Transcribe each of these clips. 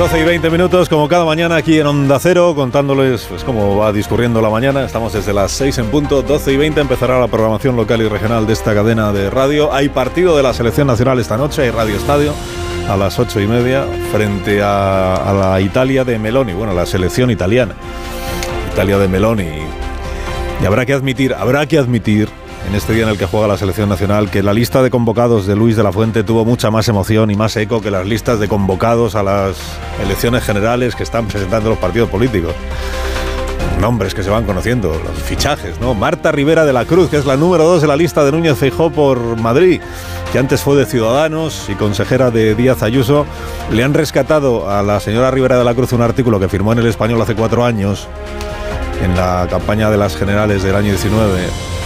12 y 20 minutos, como cada mañana aquí en Onda Cero, contándoles pues, cómo va discurriendo la mañana. Estamos desde las 6 en punto, 12 y 20 empezará la programación local y regional de esta cadena de radio. Hay partido de la Selección Nacional esta noche, hay Radio Estadio a las 8 y media frente a, a la Italia de Meloni, bueno, la selección italiana. Italia de Meloni. Y habrá que admitir, habrá que admitir en este día en el que juega la selección nacional que la lista de convocados de Luis de la Fuente tuvo mucha más emoción y más eco que las listas de convocados a las elecciones generales que están presentando los partidos políticos. Nombres que se van conociendo, los fichajes, ¿no? Marta Rivera de la Cruz, que es la número dos de la lista de Núñez Feijó por Madrid, que antes fue de Ciudadanos y consejera de Díaz Ayuso, le han rescatado a la señora Rivera de la Cruz un artículo que firmó en el Español hace cuatro años, en la campaña de las generales del año 19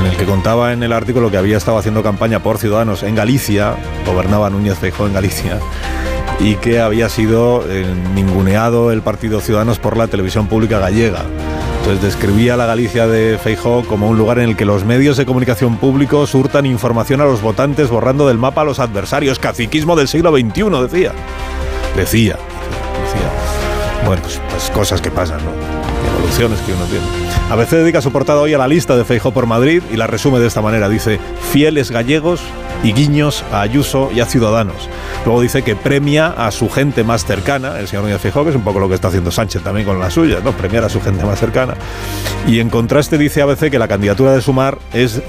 en el que contaba en el artículo que había estado haciendo campaña por Ciudadanos en Galicia, gobernaba Núñez Feijóo en Galicia, y que había sido ninguneado el Partido Ciudadanos por la televisión pública gallega. Entonces describía la Galicia de Feijóo como un lugar en el que los medios de comunicación públicos hurtan información a los votantes borrando del mapa a los adversarios. Caciquismo del siglo XXI, decía. Decía. Decía. Bueno, pues, pues cosas que pasan, ¿no? Evoluciones que uno tiene. ABC dedica su portada hoy a la lista de Feijó por Madrid y la resume de esta manera. Dice, fieles gallegos y guiños a Ayuso y a Ciudadanos. Luego dice que premia a su gente más cercana, el señor Núñez Feijó, que es un poco lo que está haciendo Sánchez también con la suya, ¿no? Premiar a su gente más cercana. Y en contraste dice ABC que la candidatura de Sumar es,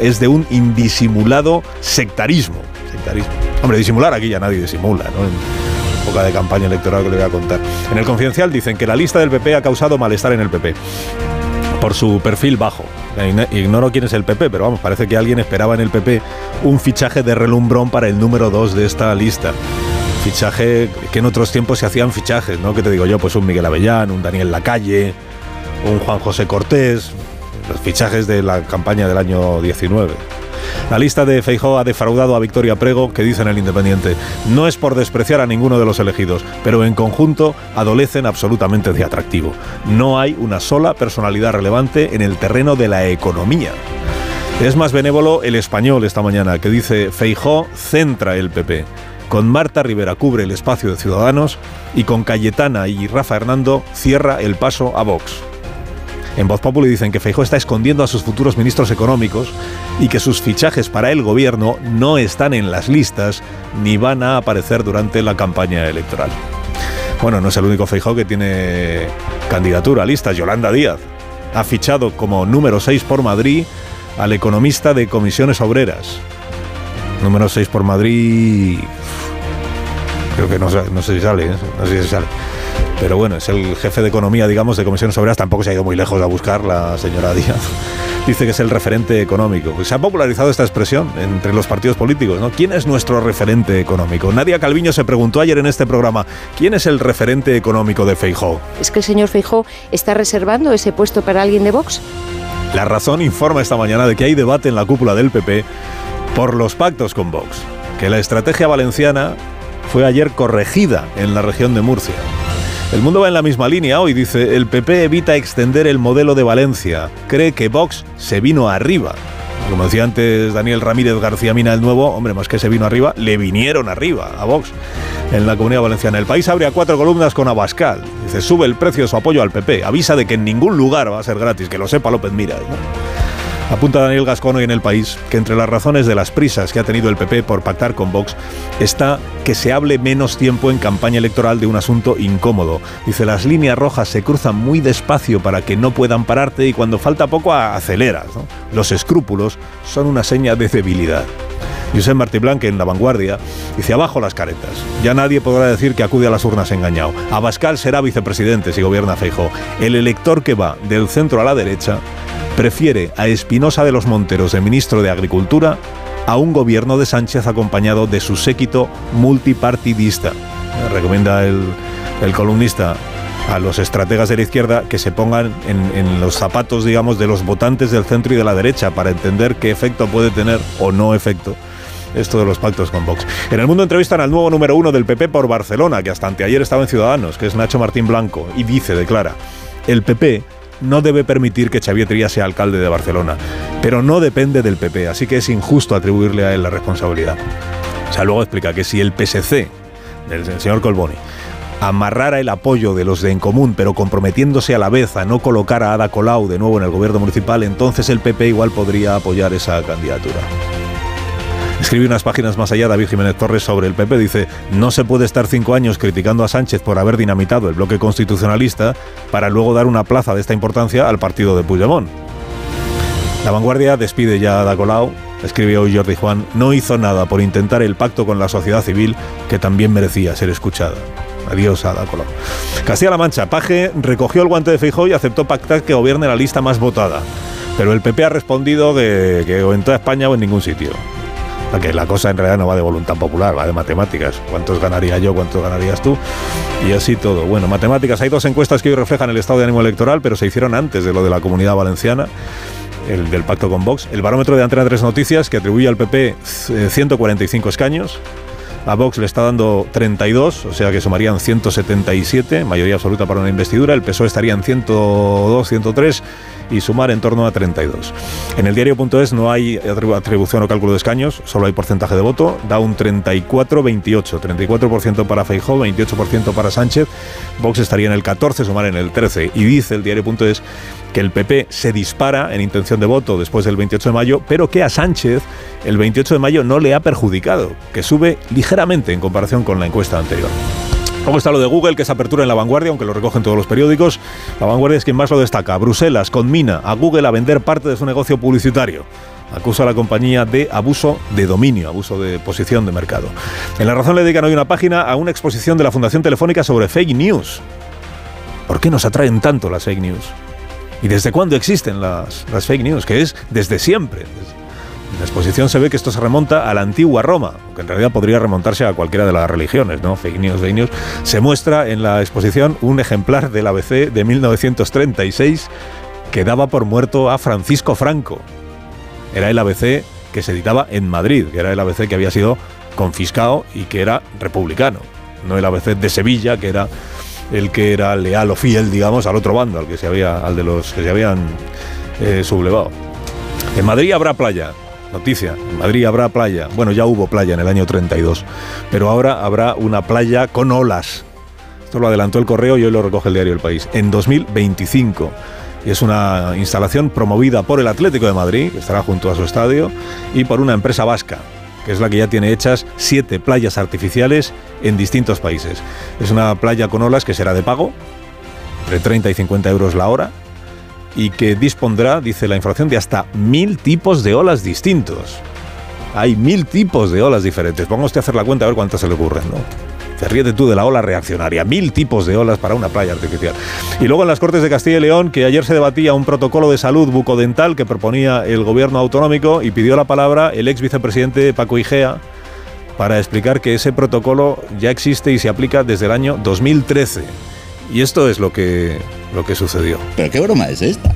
es de un indisimulado sectarismo. Sectarismo. Hombre, disimular aquí ya nadie disimula, ¿no? Época de campaña electoral que le voy a contar. En el confidencial dicen que la lista del PP ha causado malestar en el PP por su perfil bajo. Ignoro quién es el PP, pero vamos, parece que alguien esperaba en el PP un fichaje de relumbrón para el número 2 de esta lista. Fichaje que en otros tiempos se hacían fichajes, ¿no? Que te digo yo, pues un Miguel Avellán, un Daniel Lacalle, un Juan José Cortés, los fichajes de la campaña del año 19. La lista de Feijó ha defraudado a Victoria Prego, que dice en el Independiente, no es por despreciar a ninguno de los elegidos, pero en conjunto adolecen absolutamente de atractivo. No hay una sola personalidad relevante en el terreno de la economía. Es más benévolo el español esta mañana, que dice Feijó centra el PP. Con Marta Rivera cubre el espacio de Ciudadanos y con Cayetana y Rafa Hernando cierra el paso a Vox. En Voz Populi dicen que Feijó está escondiendo a sus futuros ministros económicos y que sus fichajes para el gobierno no están en las listas ni van a aparecer durante la campaña electoral. Bueno, no es el único Feijó que tiene candidatura a listas. Yolanda Díaz ha fichado como número 6 por Madrid al economista de comisiones obreras. Número 6 por Madrid. Creo que no, no sé si sale, ¿eh? no sé si sale pero bueno, es el jefe de economía, digamos, de comisiones obreras, tampoco se ha ido muy lejos a buscar la señora Díaz. Dice que es el referente económico. Se ha popularizado esta expresión entre los partidos políticos, ¿no? ¿Quién es nuestro referente económico? Nadia Calviño se preguntó ayer en este programa, ¿quién es el referente económico de Feijó? ¿Es que el señor Feijó está reservando ese puesto para alguien de Vox? La razón informa esta mañana de que hay debate en la cúpula del PP por los pactos con Vox, que la estrategia valenciana fue ayer corregida en la región de Murcia. El mundo va en la misma línea hoy, dice, el PP evita extender el modelo de Valencia, cree que Vox se vino arriba. Como decía antes Daniel Ramírez García Mina el Nuevo, hombre, más que se vino arriba, le vinieron arriba a Vox en la comunidad valenciana. El país abre a cuatro columnas con Abascal. Dice, sube el precio de su apoyo al PP. Avisa de que en ningún lugar va a ser gratis, que lo sepa López Miras. ¿no? Apunta Daniel Gascón hoy en el país que entre las razones de las prisas que ha tenido el PP por pactar con Vox está que se hable menos tiempo en campaña electoral de un asunto incómodo. Dice, las líneas rojas se cruzan muy despacio para que no puedan pararte y cuando falta poco aceleras. Los escrúpulos son una seña de debilidad. Josep Martí Blanque en La Vanguardia dice abajo las caretas. Ya nadie podrá decir que acude a las urnas engañado. Abascal será vicepresidente si gobierna Feijóo. El elector que va del centro a la derecha prefiere a Espinosa de los Monteros de ministro de Agricultura a un gobierno de Sánchez acompañado de su séquito multipartidista. recomienda el, el columnista a los estrategas de la izquierda que se pongan en, en, los zapatos, digamos, de los votantes del centro y de la derecha para entender qué efecto puede tener o no efecto esto de los pactos con Vox. En el mundo entrevistan al nuevo número uno del PP por Barcelona, que hasta anteayer estaba en Ciudadanos, que es Nacho Martín Blanco, y dice, declara, el PP no debe permitir que Xavier Trías sea alcalde de Barcelona, pero no depende del PP, así que es injusto atribuirle a él la responsabilidad. O sea, luego explica que si el PSC, del señor Colboni, amarrara el apoyo de los de En Común, pero comprometiéndose a la vez a no colocar a Ada Colau de nuevo en el gobierno municipal, entonces el PP igual podría apoyar esa candidatura. Escribe unas páginas más allá David Jiménez Torres sobre el PP. Dice, no se puede estar cinco años criticando a Sánchez por haber dinamitado el bloque constitucionalista para luego dar una plaza de esta importancia al partido de Puigdemont. La vanguardia despide ya a Ada Colau. Escribe hoy Jordi Juan, no hizo nada por intentar el pacto con la sociedad civil que también merecía ser escuchada. Adiós, Ada Colau. Castilla-La Mancha, Paje recogió el guante de Feijóo y aceptó pactar que gobierne la lista más votada. Pero el PP ha respondido que, que o en toda España o en ningún sitio. Que la cosa en realidad no va de voluntad popular, va de matemáticas. ¿Cuántos ganaría yo? ¿Cuántos ganarías tú? Y así todo. Bueno, matemáticas. Hay dos encuestas que hoy reflejan el estado de ánimo electoral, pero se hicieron antes de lo de la comunidad valenciana el del pacto con Vox. El barómetro de Antena 3 Noticias, que atribuye al PP 145 escaños. A Vox le está dando 32, o sea que sumarían 177, mayoría absoluta para una investidura. El PSOE estaría en 102, 103 y sumar en torno a 32. En el diario.es no hay atribución o cálculo de escaños, solo hay porcentaje de voto, da un 34-28, 34% para Feijó, 28% para Sánchez, Vox estaría en el 14, sumar en el 13 y dice el diario.es que el PP se dispara en intención de voto después del 28 de mayo, pero que a Sánchez el 28 de mayo no le ha perjudicado, que sube ligeramente en comparación con la encuesta anterior. ¿Cómo está lo de Google, que es apertura en la vanguardia, aunque lo recogen todos los periódicos? La vanguardia es quien más lo destaca. Bruselas conmina a Google a vender parte de su negocio publicitario. Acusa a la compañía de abuso de dominio, abuso de posición de mercado. En La Razón le dedican hoy una página a una exposición de la Fundación Telefónica sobre fake news. ¿Por qué nos atraen tanto las fake news? ¿Y desde cuándo existen las, las fake news? Que es desde siempre. En la exposición se ve que esto se remonta a la antigua Roma, que en realidad podría remontarse a cualquiera de las religiones, ¿no? Fake news, fake. Se muestra en la exposición un ejemplar del ABC de 1936 que daba por muerto a Francisco Franco. Era el ABC que se editaba en Madrid, que era el ABC que había sido confiscado y que era republicano, no el ABC de Sevilla, que era el que era leal o fiel, digamos, al otro bando, al que se había, al de los que se habían eh, sublevado. En Madrid habrá playa, Noticia, en Madrid habrá playa. Bueno, ya hubo playa en el año 32, pero ahora habrá una playa con olas. Esto lo adelantó el correo y hoy lo recoge el diario El País. En 2025. Y es una instalación promovida por el Atlético de Madrid, que estará junto a su estadio, y por una empresa vasca, que es la que ya tiene hechas siete playas artificiales en distintos países. Es una playa con olas que será de pago, entre 30 y 50 euros la hora, y que dispondrá, dice la información, de hasta mil tipos de olas distintos. Hay mil tipos de olas diferentes. Ponga usted a hacer la cuenta a ver cuántas se le ocurren, ¿no? Te ríete tú de la ola reaccionaria. Mil tipos de olas para una playa artificial. Y luego en las Cortes de Castilla y León, que ayer se debatía un protocolo de salud bucodental que proponía el gobierno autonómico y pidió la palabra el ex vicepresidente Paco Igea para explicar que ese protocolo ya existe y se aplica desde el año 2013. Y esto es lo que, lo que sucedió. ¿Pero qué broma es esta?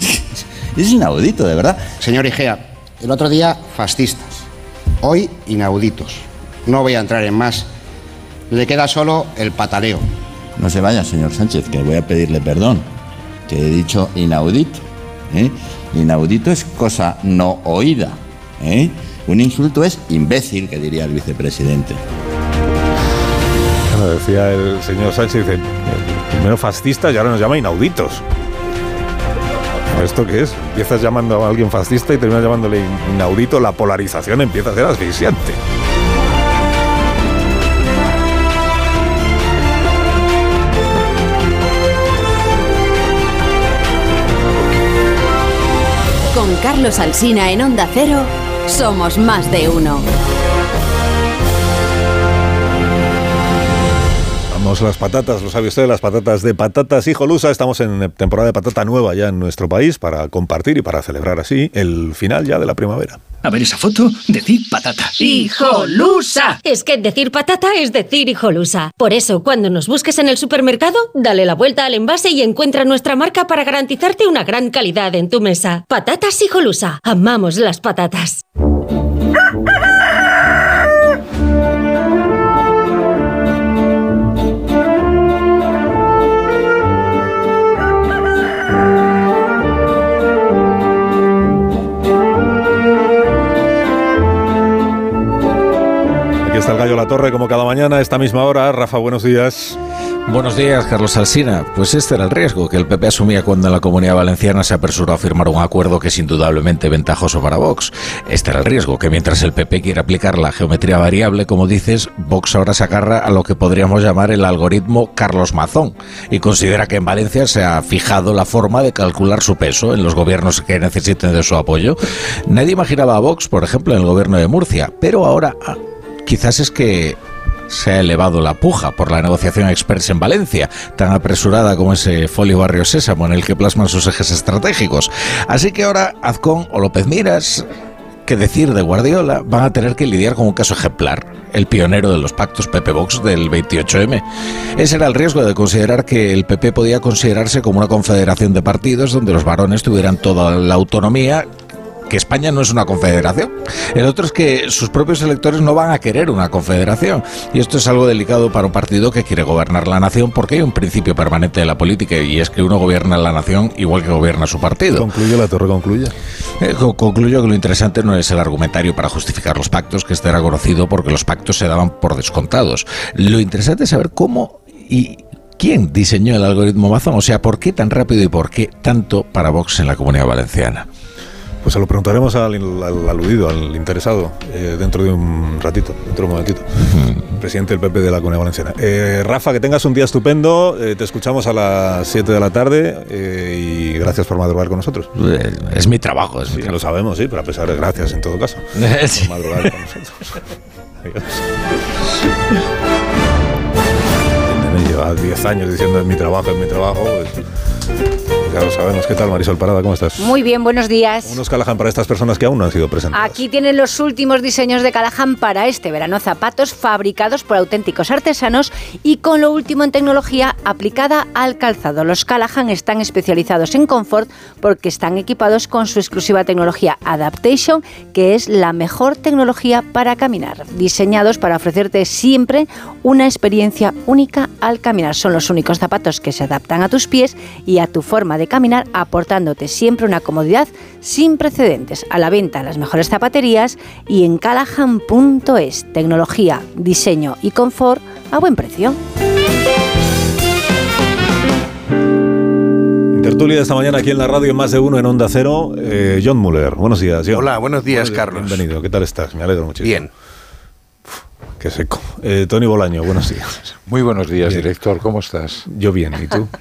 es inaudito, de verdad. Señor Igea, el otro día fascistas, hoy inauditos. No voy a entrar en más. Le queda solo el pataleo. No se vaya, señor Sánchez, que voy a pedirle perdón. Que he dicho inaudito. ¿eh? Inaudito es cosa no oída. ¿eh? Un insulto es imbécil, que diría el vicepresidente. Decía el señor Sánchez, dice, primero fascistas y ahora nos llama inauditos. ¿Esto qué es? Empiezas llamando a alguien fascista y terminas llamándole inaudito, la polarización empieza a ser asfixiante. Con Carlos Alsina en Onda Cero, somos más de uno. Tenemos las patatas, lo sabe usted, las patatas de patatas hijolusa. Estamos en temporada de patata nueva ya en nuestro país para compartir y para celebrar así el final ya de la primavera. A ver esa foto, decir patata. ¡Hijolusa! Es que decir patata es decir hijolusa. Por eso, cuando nos busques en el supermercado, dale la vuelta al envase y encuentra nuestra marca para garantizarte una gran calidad en tu mesa. Patatas hijolusa. Amamos las patatas. Está el gallo La Torre como cada mañana esta misma hora. Rafa, buenos días. Buenos días, Carlos Alsina. Pues este era el riesgo que el PP asumía cuando la Comunidad Valenciana se apresuró a firmar un acuerdo que es indudablemente ventajoso para Vox. Este era el riesgo que mientras el PP quiere aplicar la geometría variable, como dices, Vox ahora se agarra a lo que podríamos llamar el algoritmo Carlos Mazón y considera que en Valencia se ha fijado la forma de calcular su peso en los gobiernos que necesiten de su apoyo. Nadie imaginaba a Vox, por ejemplo, en el gobierno de Murcia, pero ahora ah, quizás es que se ha elevado la puja por la negociación express en Valencia, tan apresurada como ese folio barrio sésamo en el que plasman sus ejes estratégicos. Así que ahora Azcón o López Miras, que decir de Guardiola, van a tener que lidiar con un caso ejemplar, el pionero de los pactos PP Vox del 28M. Ese era el riesgo de considerar que el PP podía considerarse como una confederación de partidos donde los varones tuvieran toda la autonomía que España no es una confederación. El otro es que sus propios electores no van a querer una confederación. Y esto es algo delicado para un partido que quiere gobernar la nación porque hay un principio permanente de la política y es que uno gobierna la nación igual que gobierna su partido. Concluye la torre, concluye. Eh, co- concluyo que lo interesante no es el argumentario para justificar los pactos, que este era conocido porque los pactos se daban por descontados. Lo interesante es saber cómo y quién diseñó el algoritmo Mazón, o sea, por qué tan rápido y por qué tanto para Vox en la comunidad valenciana. Pues se lo preguntaremos al, al aludido, al interesado, eh, dentro de un ratito, dentro de un momentito. Presidente del PP de la Comunidad Valenciana. Eh, Rafa, que tengas un día estupendo. eh, te escuchamos a las 7 de la tarde y gracias por madrugar con nosotros. Es mi trabajo, es mi trabajo. lo sabemos, sí, pero a pesar de gracias en todo caso. Por madrugar con nosotros. Adiós. Me lleva 10 años diciendo es mi trabajo, es mi trabajo. pues, ya lo sabemos. ¿Qué tal, Marisol Parada? ¿Cómo estás? Muy bien, buenos días. Unos Callahan para estas personas que aún no han sido presentadas. Aquí tienen los últimos diseños de Callahan para este verano. Zapatos fabricados por auténticos artesanos y con lo último en tecnología aplicada al calzado. Los Callahan están especializados en confort porque están equipados con su exclusiva tecnología Adaptation, que es la mejor tecnología para caminar. Diseñados para ofrecerte siempre una experiencia única al caminar. Son los únicos zapatos que se adaptan a tus pies y a tu forma de caminar, aportándote siempre una comodidad sin precedentes. A la venta en las mejores zapaterías y en callahan.es. Tecnología, diseño y confort a buen precio. Tertulia de esta mañana aquí en la radio, más de uno en Onda Cero. Eh, John Muller, buenos días. John. Hola, buenos días, Carlos. Bienvenido, ¿qué tal estás? Me alegro muchísimo. Bien. Qué seco. Eh, Tony Bolaño, buenos días. Muy buenos días, Bien. director. ¿Cómo estás? Yo bien, ¿y tú?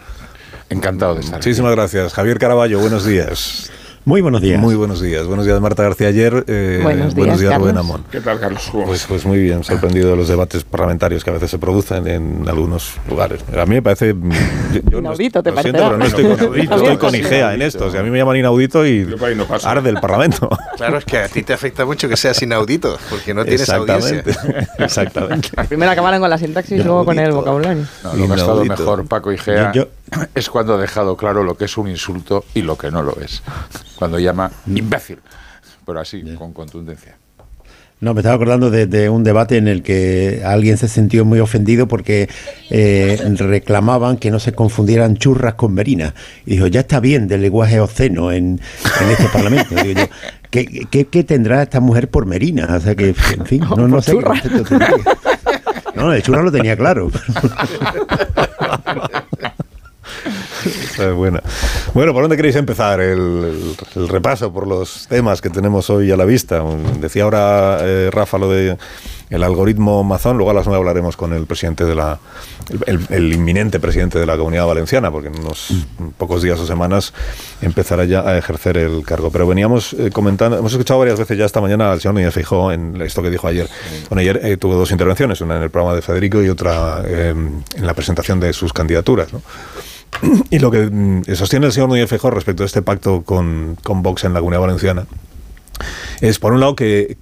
Encantado de estar aquí. Muchísimas gracias. Javier Caraballo, buenos días. Muy buenos días. Muy buenos días. Buenos días, Marta García ayer. eh, Buenos días, Rubén Carlos. Amón. ¿Qué tal, Carlos? Pues, pues muy bien, sorprendido de los debates parlamentarios que a veces se producen en algunos lugares. A mí me parece. yo- yo no- Inaudito, ¿te lo siento, pero no estoy con, Inaudito. estoy con IGEA en esto. O sea, a mí me llaman inaudito y no arde el Parlamento. Claro, es que a ti te afecta mucho que seas inaudito, porque no tienes audiencia. Exactamente. Exactamente. Primero acabaron con la sintaxis y luego con el Inaudito. vocabulario. No, lo que ha estado Inaudito. mejor Paco Igea Yo- es cuando ha dejado claro lo que es un insulto y lo que no lo es. Cuando llama imbécil, pero así, con contundencia. No, me estaba acordando de, de un debate en el que alguien se sintió muy ofendido porque eh, reclamaban que no se confundieran churras con merinas. Y dijo, ya está bien del lenguaje obsceno en, en este parlamento. Digo yo, ¿qué, qué, qué tendrá esta mujer por merina? O sea que, en fin, no, no sé. No, el churra lo tenía claro. Esa es buena. Bueno, ¿por dónde queréis empezar? El, el- repaso por los temas que tenemos hoy a la vista. Decía ahora eh, Rafa lo de el algoritmo Mazón. Luego a las nueve hablaremos con el presidente de la, el, el inminente presidente de la Comunidad Valenciana, porque en unos pocos días o semanas empezará ya a ejercer el cargo. Pero veníamos eh, comentando, hemos escuchado varias veces ya esta mañana al señor Núñez Feijóo en esto que dijo ayer. Bueno, ayer eh, tuvo dos intervenciones, una en el programa de Federico y otra eh, en la presentación de sus candidaturas. ¿no? Y lo que mm, sostiene el señor Núñez Feijóo respecto a este pacto con, con Vox en la Comunidad Valenciana es por un lado que,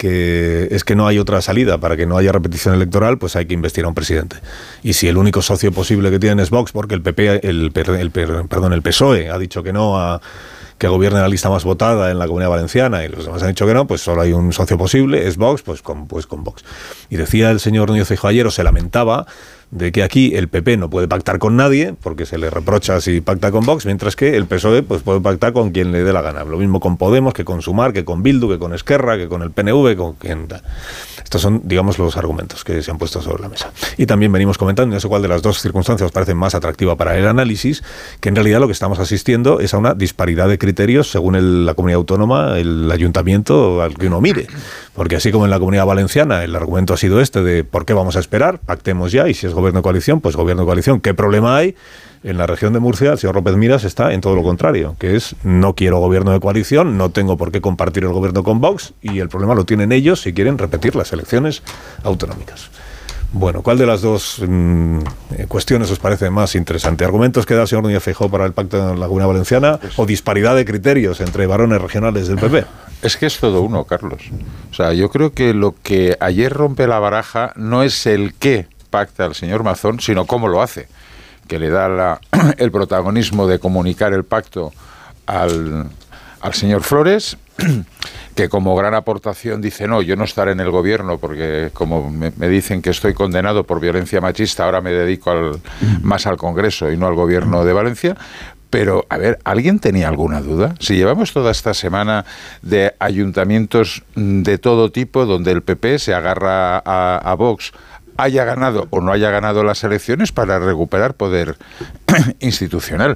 es que no hay otra salida para que no haya repetición electoral, pues hay que investir a un presidente. Y si el único socio posible que tienen es Vox, porque el PP, el, el perdón, el PSOE ha dicho que no a que gobierne la lista más votada en la Comunidad Valenciana y los demás han dicho que no, pues solo hay un socio posible, es Vox, pues con, pues con Vox. Y decía el señor Núñez Feijóo ayer, o se lamentaba, de que aquí el PP no puede pactar con nadie, porque se le reprocha si pacta con Vox, mientras que el PSOE pues, puede pactar con quien le dé la gana. Lo mismo con Podemos, que con Sumar, que con Bildu, que con Esquerra, que con el PNV, con quien... Estos son, digamos, los argumentos que se han puesto sobre la mesa. Y también venimos comentando, no sé cuál de las dos circunstancias os parece más atractiva para el análisis, que en realidad lo que estamos asistiendo es a una disparidad de criterios según el, la comunidad autónoma, el ayuntamiento al que uno mire. Porque así como en la comunidad valenciana el argumento ha sido este de por qué vamos a esperar, pactemos ya y si es gobierno de coalición, pues gobierno de coalición. ¿Qué problema hay? En la región de Murcia, el señor López Miras está en todo lo contrario, que es no quiero gobierno de coalición, no tengo por qué compartir el gobierno con Vox y el problema lo tienen ellos si quieren repetir las elecciones autonómicas. Bueno, ¿cuál de las dos mmm, cuestiones os parece más interesante? ¿Argumentos que da el señor Núñez Feijóo para el pacto en la Comunidad Valenciana o disparidad de criterios entre varones regionales del PP? Es que es todo uno, Carlos. O sea, yo creo que lo que ayer rompe la baraja no es el qué pacta el señor Mazón, sino cómo lo hace que le da la, el protagonismo de comunicar el pacto al, al señor Flores, que como gran aportación dice, no, yo no estaré en el gobierno porque como me, me, dicen que estoy condenado por violencia machista, ahora me dedico al, más al Congreso y no al gobierno de Valencia. Pero, a ver, ¿alguien tenía alguna duda? Si llevamos toda esta semana de ayuntamientos de todo tipo donde el PP se agarra a, a Vox haya ganado o no haya ganado las elecciones para recuperar poder institucional.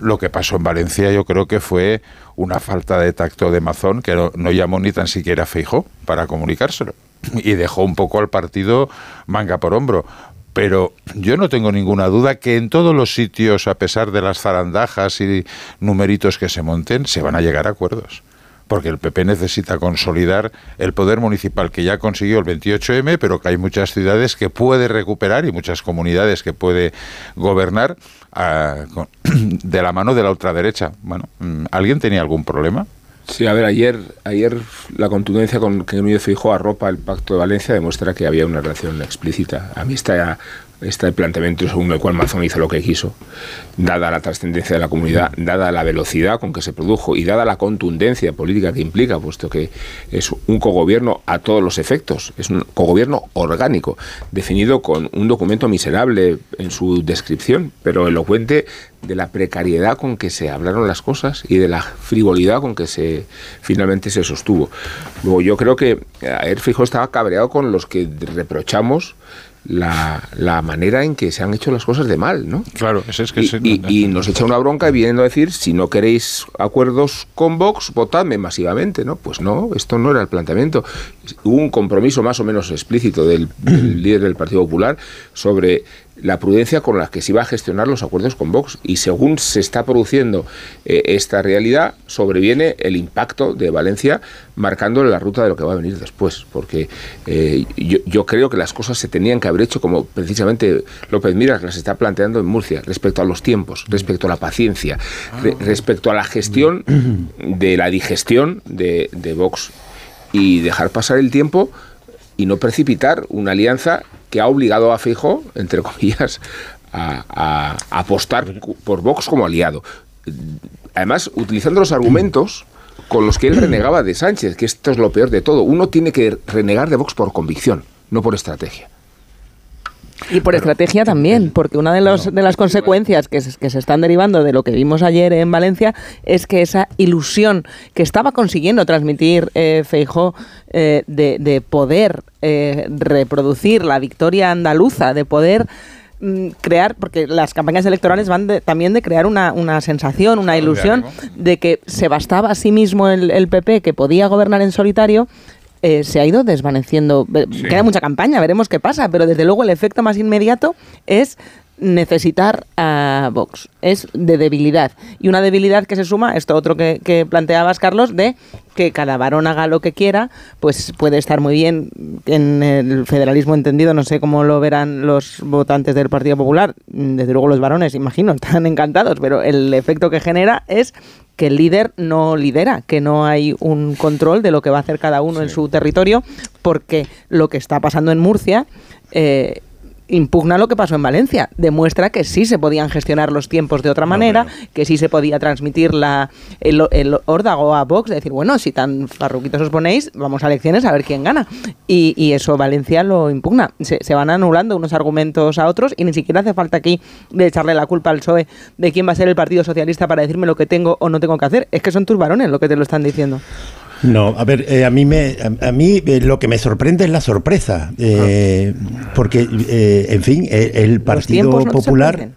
Lo que pasó en Valencia yo creo que fue una falta de tacto de Mazón que no, no llamó ni tan siquiera Feijó para comunicárselo y dejó un poco al partido manga por hombro. Pero yo no tengo ninguna duda que en todos los sitios, a pesar de las zarandajas y numeritos que se monten, se van a llegar a acuerdos porque el PP necesita consolidar el poder municipal que ya consiguió el 28M, pero que hay muchas ciudades que puede recuperar y muchas comunidades que puede gobernar con, de la mano de la ultraderecha. Bueno, ¿alguien tenía algún problema? Sí, a ver, ayer, ayer la contundencia con que Núñez Feijóo arropa el Pacto de Valencia demuestra que había una relación explícita. A mí está este planteamiento según el cual Mazón hizo lo que quiso, dada la trascendencia de la comunidad, dada la velocidad con que se produjo y dada la contundencia política que implica, puesto que es un cogobierno a todos los efectos, es un cogobierno orgánico, definido con un documento miserable en su descripción, pero elocuente de la precariedad con que se hablaron las cosas y de la frivolidad con que se finalmente se sostuvo. Luego yo creo que ayer Fijo estaba cabreado con los que reprochamos la, la, manera en que se han hecho las cosas de mal, ¿no? Claro, ese es que y, se, y, y, nos echa una bronca y vienen a decir, si no queréis acuerdos con Vox, votadme masivamente, ¿no? Pues no, esto no era el planteamiento. Hubo un compromiso más o menos explícito del, del líder del Partido Popular sobre la prudencia con la que se iba a gestionar los acuerdos con Vox. Y según se está produciendo eh, esta realidad, sobreviene el impacto de Valencia marcando la ruta de lo que va a venir después. Porque eh, yo, yo, creo que las cosas se tenían que haber hecho como precisamente López Miras las está planteando en Murcia, respecto a los tiempos, respecto a la paciencia, re, respecto a la gestión de la digestión de, de Vox y dejar pasar el tiempo y no precipitar una alianza que ha obligado a Fijo, entre comillas, a, a, a, apostar por Vox como aliado. Además, utilizando los argumentos con los que él renegaba de Sánchez, que esto es lo peor de todo. Uno tiene que renegar de Vox por convicción, no por estrategia. Y por estrategia también, porque una de, los, de las consecuencias que se, que se, están derivando de lo que vimos ayer en Valencia es que esa ilusión que estaba consiguiendo transmitir eh, Feijó eh, de, de, poder eh, reproducir la victoria andaluza, de poder mm, crear, porque las campañas electorales van de, también de crear una, una, sensación, una ilusión de que se bastaba a sí mismo el, el PP, que podía gobernar en solitario, eh, se ha ido desvaneciendo. Queda mucha campaña, veremos qué pasa, pero desde luego el efecto más inmediato es necesitar a Vox. Es de debilidad. Y una debilidad que se suma, esto otro que, que planteabas, Carlos, de que cada varón haga lo que quiera, pues puede estar muy bien en el federalismo entendido, no sé cómo lo verán los votantes del Partido Popular, desde luego los varones, imagino, están encantados, pero el efecto que genera es que el líder no lidera, que no hay un control de lo que va a hacer cada uno en su territorio, porque lo que está pasando en Murcia eh, impugna lo que pasó en Valencia. Demuestra que sí se podían gestionar los tiempos de otra manera, que sí se podía transmitir la, el, el órdago a Vox, de decir, bueno, si tan farruquitos os ponéis, vamos a elecciones a ver quién gana. Y, y eso Valencia lo impugna. Se, se van anulando unos argumentos a otros y ni siquiera hace falta aquí de echarle la culpa al PSOE de quién va a ser el Partido Socialista para decirme lo que tengo o no tengo que hacer. Es que son tus varones lo que te lo están diciendo. No, a ver, eh, a mí me, a, a mí eh, lo que me sorprende es la sorpresa, eh, porque, eh, en fin, el, el Partido Popular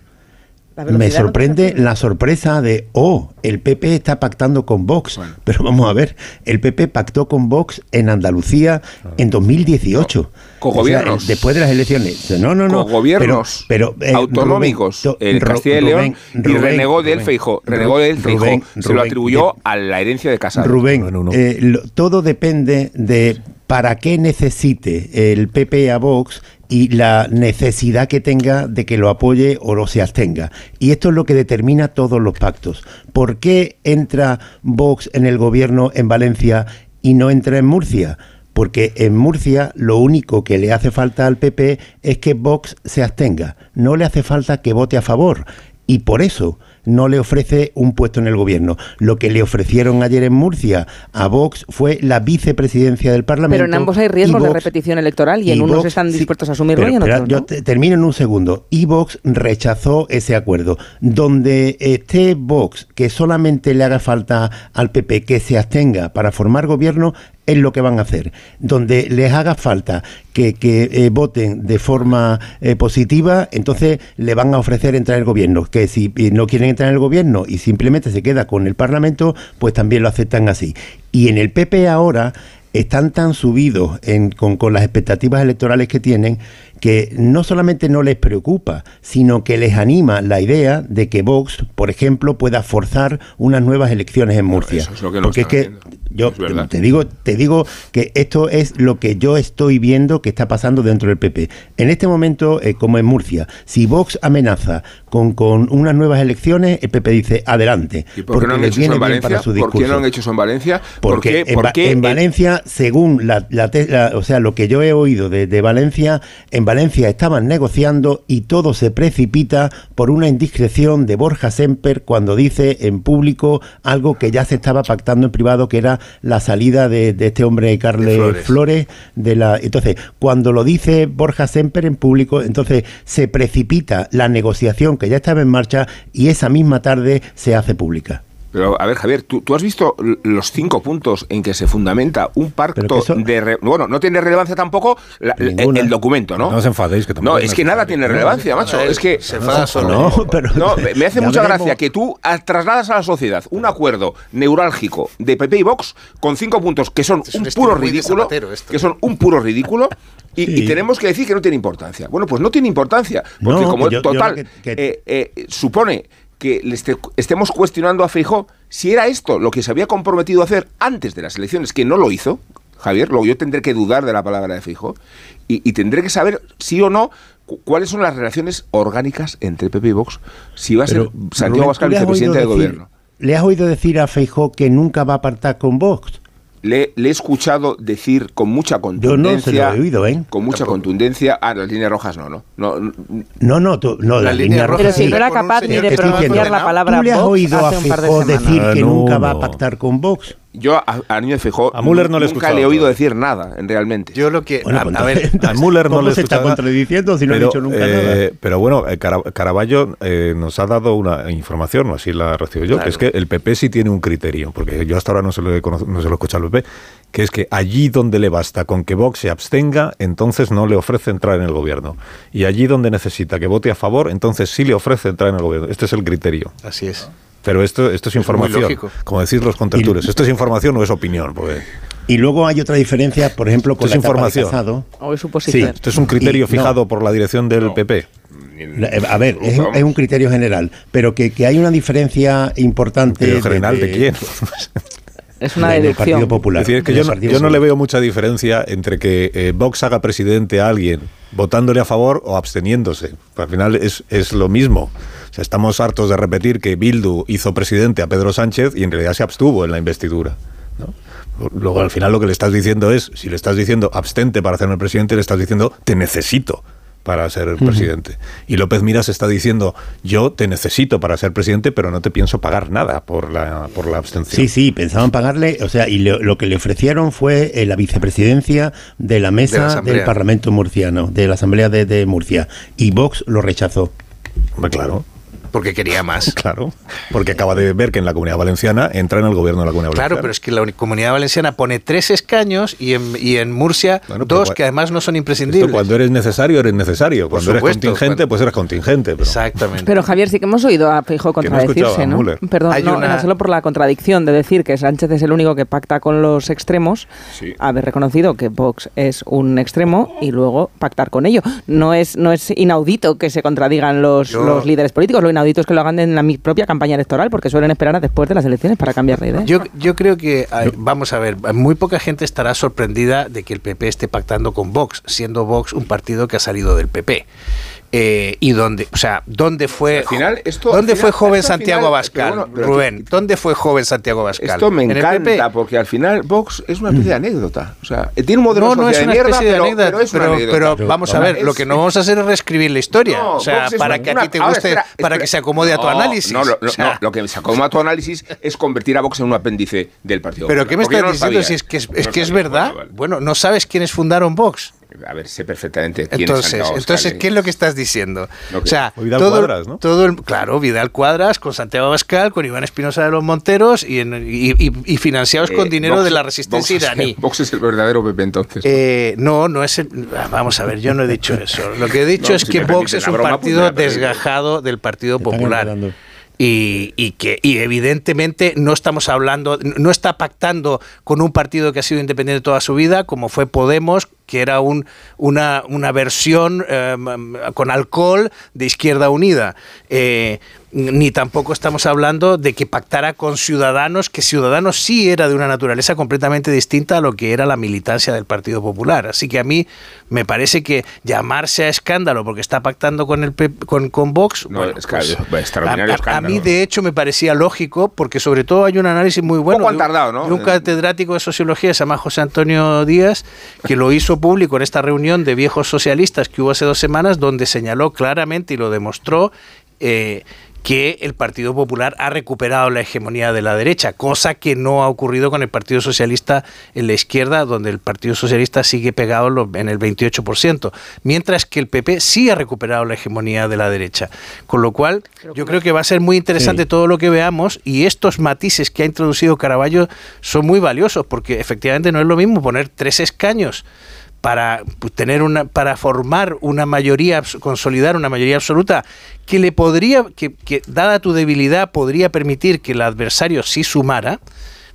me no sorprende la sorpresa de, oh, el PP está pactando con Vox, pero vamos a ver, el PP pactó con Vox en Andalucía en 2018. Cogobiernos. O sea, después de las elecciones. No, no, no. Cogobiernos pero, pero, eh, autonómicos Rubén, en Ru- Castilla y León Rubén, y Rubén, renegó de él Feijó. Renegó de él. Rubén, Se lo atribuyó a la herencia de Casado. Rubén, eh, lo- todo depende de para qué necesite el PP a Vox y la necesidad que tenga de que lo apoye o lo se abstenga. Y esto es lo que determina todos los pactos. ¿Por qué entra Vox en el gobierno en Valencia y no entra en Murcia? Porque en Murcia lo único que le hace falta al PP es que Vox se abstenga. No le hace falta que vote a favor. Y por eso no le ofrece un puesto en el gobierno. Lo que le ofrecieron ayer en Murcia a Vox fue la vicepresidencia del Parlamento. Pero en ambos hay riesgos de repetición electoral y, en unos Vox, están sí, dispuestos a asumirlo pero, y en otros yo no. te- termino en un segundo. Y Vox rechazó ese acuerdo. Donde esté Vox, que solamente le haga falta al PP que se abstenga para formar gobierno, es lo que van a hacer. Donde les haga falta que, que, eh, voten de forma eh, positiva, entonces le van a ofrecer entrar en el gobierno. Que si eh, no quieren entrar en el gobierno y simplemente se queda con el Parlamento, pues también lo aceptan así. Y en el PP ahora están tan subidos en- con, con las expectativas electorales que tienen que no solamente no les preocupa, sino que les anima la idea de que Vox, por ejemplo, pueda forzar unas nuevas elecciones en Murcia. eso es lo que Porque es que yo te digo, te digo que esto es lo que yo estoy viendo que está pasando dentro del PP. En este momento, eh, como en Murcia, si Vox amenaza con, con unas nuevas elecciones, el PP dice adelante. ¿Y por qué no han hecho eso en Valencia? ¿Por qué no han hecho eso en Valencia? ¿Por Porque qué? en, ¿Por Va- qué en el- Valencia, según la, la la- o sea, lo que yo he oído de, de Valencia, en Valencia estaban negociando y todo se precipita por una indiscreción de Borja Semper cuando dice en público algo que ya se estaba pactando en privado, que era la salida de, de este hombre Carles Flores. Flores. de la. Entonces, cuando lo dice Borja Semper en público, entonces se precipita la negociación que ya estaba en marcha y esa misma tarde se hace pública. Pero, a ver, Javier, ¿tú, tú has visto los cinco puntos en que se fundamenta un pacto de... re- Bueno, no tiene relevancia tampoco la- el, documento, ¿no? No os enfadéis, que tampoco No, es que nada tiene relevancia, macho. Es que... Se enfada solo. No, pero No, me hace mucha veremos. gracia que tú trasladas a la sociedad un acuerdo neurálgico de PP y Vox con cinco puntos que son Es un puro ridículo, que son un puro ridículo y, Sí. y tenemos que decir que no tiene importancia. Bueno, pues no tiene importancia, porque No, como yo- total lo que- que- eh, eh, supone que le este- estemos cuestionando a Feijó si era esto lo que se había comprometido a hacer antes de las elecciones, que no lo hizo. Javier, luego yo tendré que dudar de la palabra de Feijó y, y tendré que saber sí o no cu- cuáles son las relaciones orgánicas entre PP y Vox, si va a ser Santiago Abascal ¿tú le has vicepresidente del gobierno. ¿Le has oído decir a Feijó que nunca va a apartar con Vox? Le, le he escuchado decir con mucha Yo no contundencia. se lo he oído, ¿eh? Con mucha contundencia. Ah, las líneas rojas no, no. no, no, No, no, tú- no La la, línea línea roja roja Pero si sí. no era capaz ni de pronunciar la palabra ¿Tú le has Vox oído a hace un par de Feijó semanas. decir que nunca no, va a no. pactar con Vox? Yo a, a Núñez Feijóo A Müller no le he nunca le he oído decir nada, en realmente. Yo lo que. Bueno, a, a ver, A Müller no ¿cómo le se está contradiciendo si no pero, ha dicho nunca eh, nada? Pero bueno, eh, Cara- Caraballo eh, nos ha dado una información, o así la recibo yo, que es que el PP sí tiene un criterio, porque yo hasta ahora no se lo he, no se lo he escuchado al PP, que es que allí donde le basta con que Vox se abstenga, entonces no le ofrece entrar en el gobierno. Y allí donde necesita que vote a favor, entonces sí le ofrece entrar en el gobierno. Este es el criterio. así es. Pero esto, esto es información, lógico. como decís los contertulios. Esto es información o es opinión, porque Y luego hay otra diferencia, por ejemplo, con Esto la es etapa de información. Casado. O es suposición. Esto es un criterio Y- no. fijado por la dirección del PP. Eh, A ver, es, es un criterio general, pero que, que hay una diferencia importante. ¿Criterio general de quién? Es una del deducción. Partido Popular. Es decir, es que yo, no, Partido yo no le veo mucha diferencia entre que eh, Vox haga presidente a alguien votándole a favor o absteniéndose. Al final es, es lo mismo. O sea, estamos hartos de repetir que Bildu hizo presidente a Pedro Sánchez y en realidad se abstuvo en la investidura. ¿no? Luego al final lo que le estás diciendo es, si le estás diciendo abstente para hacerme presidente, le estás diciendo te necesito para ser presidente. Y López Miras está diciendo, yo te necesito para ser presidente, pero no te pienso pagar nada por la, por la abstención. Sí, sí, pensaban pagarle, o sea, y lo, lo que le ofrecieron fue eh, la vicepresidencia de la De la mesa del Parlamento murciano, de la Asamblea de, de Murcia, y Vox lo rechazó. Claro. Porque quería más. Claro, porque acaba de ver que en la Comunidad Valenciana entra en el gobierno de la Comunidad Claro, Valenciana. pero es que la uni- Comunidad Valenciana pone tres escaños y en, y en Murcia Bueno, pero dos que además no son Esto imprescindibles. cuando eres necesario, eres necesario. Cuando eres contingente, cuando- pues eres contingente. Pero Exactamente. Pero Javier, sí que hemos oído a Feijóo no contradecirse, a ¿no? Müller. Perdón, Hay no, una- era solo por la contradicción de decir que Sánchez es el único que pacta con los extremos, Sí. haber reconocido que Vox es un extremo y luego pactar con ello. No es, no es inaudito que se contradigan los, Yo- los líderes políticos, lo inaudito es que lo hagan en la mi propia campaña electoral porque suelen esperar a después de las elecciones para cambiar de idea. Yo, yo creo que, vamos a ver, muy poca gente estará sorprendida de que el PP esté pactando con Vox, siendo Vox un partido que ha salido del PP. Eh, y dónde, o sea, ¿dónde fue, Al final, esto- ¿dónde al fue joven esto Santiago Abascal? bueno, Rubén, aquí- ¿dónde fue joven Santiago Abascal? Esto me ¿En el encanta porque al final Vox es una especie de anécdota. O sea, tiene un modelo No, no es una de mierda, especie de pero, anécdota, pero es una pero, anécdota. pero vamos a ver, lo que no vamos a hacer es reescribir la historia, No, o sea, Vox para una- que a ti te guste, espera, para que se acomode a tu análisis. No, lo, O sea, no, lo que se acomoda a tu análisis es convertir a Vox en un apéndice del Partido ¿Pero qué me estás diciendo si es que es, que es verdad? Bueno, ¿no sabes quiénes fundaron Vox? A ver, sé perfectamente quién es Entonces, Santiago Abascal, entonces ¿eh? ¿qué es lo que estás diciendo? O sea, O Vidal todo, Cuadras, ¿no? todo el, claro, Vidal Cuadras con Santiago Abascal, con Iván Espinosa de los Monteros y, en- y, y- y financiados Eh, con dinero Vox- de la resistencia Vox es- iraní. Vox es el verdadero PP entonces. Eh, no, no es el, ah, Vamos a ver, yo no he dicho eso. Lo que he dicho No, es si que Vox es un broma, pues partido desgajado del Partido Popular. Y, y que y evidentemente no estamos hablando, no está pactando con un partido que ha sido independiente toda su vida, como fue Podemos, que era un, una, una versión eh, con alcohol de Izquierda Unida. Eh, ni tampoco estamos hablando de que pactara con Ciudadanos, que Ciudadanos sí era de una naturaleza completamente distinta a lo que era la militancia del Partido Popular. Así que a mí me parece que llamarse a escándalo porque está pactando con el con, con Vox, No, bueno, pues, extraordinario a- a- a, escándalo. mí de hecho me parecía lógico porque sobre todo hay un análisis muy bueno de tardado, ¿no? de un Eh. catedrático de sociología se llama José Antonio Díaz que lo hizo público en esta reunión de viejos socialistas que hubo hace dos semanas donde señaló claramente y lo demostró eh, que el Partido Popular ha recuperado la hegemonía de la derecha, cosa que no ha ocurrido con el Partido Socialista en la izquierda, donde el Partido Socialista sigue pegado en el 28%, mientras que el PP sí ha recuperado la hegemonía de la derecha. Con lo cual, yo creo que va a ser muy interesante Sí. todo lo que veamos y estos matices que ha introducido Caraballo son muy valiosos, porque efectivamente no es lo mismo poner tres escaños para pues, tener una para formar una mayoría consolidar una mayoría absoluta que le podría que, que, dada tu debilidad podría permitir que el adversario sí sumara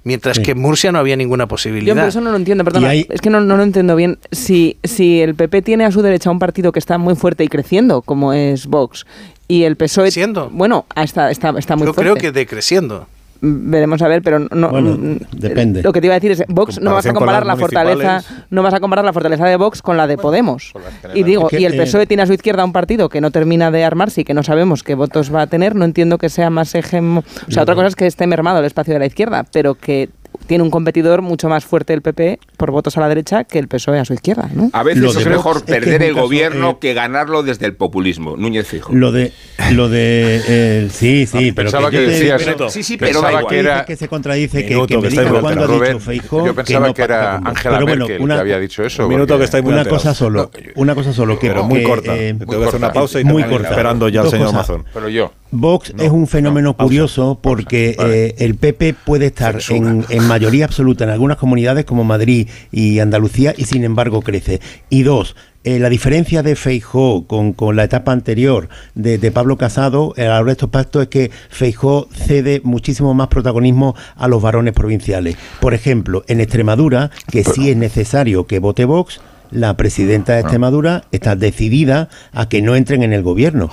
mientras Sí. que en Murcia no había ninguna Yo posibilidad por eso no lo entiendo, perdona. Hay- Es que no, no lo entiendo bien. Si, si el PP tiene a su derecha un partido que está muy fuerte y creciendo, como es Vox, y el PSOE... Creciendo. Bueno, está, está, está muy yo fuerte. creo que decreciendo Veremos a ver, pero no. Bueno, mm, depende. Lo que te iba a decir es, Vox no vas a con comparar la fortaleza, no vas a comparar la fortaleza de Vox con la de Podemos. Y digo, Es que, y el eh, PSOE tiene a su izquierda un partido que no termina de armarse y que no sabemos qué votos va a tener. No entiendo que sea más ejemplo. O sea, otra cosa es que esté mermado el espacio de la izquierda, pero que tiene un competidor mucho más fuerte el PP por votos a la derecha que el PSOE a su izquierda, ¿no? A veces Lo es mejor es que perder el caso, gobierno eh, que ganarlo desde el populismo. Núñez Fijo. Lo de, lo de, eh, sí, sí, pero Pensaba que te- decías- pero- Sí, sí, pero Pensaba que era- que se contradice, que, Minuto, que que cuándo ha dicho Feijóo yo que pensaba no que era. Angela Pero bueno, Merkel una- que había dicho eso. Un minuto que estáis muy Una alterados. cosa solo, una cosa solo, que pero muy que, corta eh, tengo que hacer una pausa y muy corta. esperando ya al Dos señor. Mazón Pero yo. Vox No, es un fenómeno no, pausa, curioso porque vale. eh, el PP puede estar en, en mayoría absoluta en algunas comunidades como Madrid y Andalucía y sin embargo crece. Y dos, eh, la diferencia de Feijó con, con la etapa anterior de, de Pablo Casado a la hora de estos pactos es que Feijó cede muchísimo más protagonismo a los varones provinciales. Por ejemplo, en Extremadura, que sí es necesario que vote Vox, la presidenta de Extremadura está decidida a que no entren en el gobierno.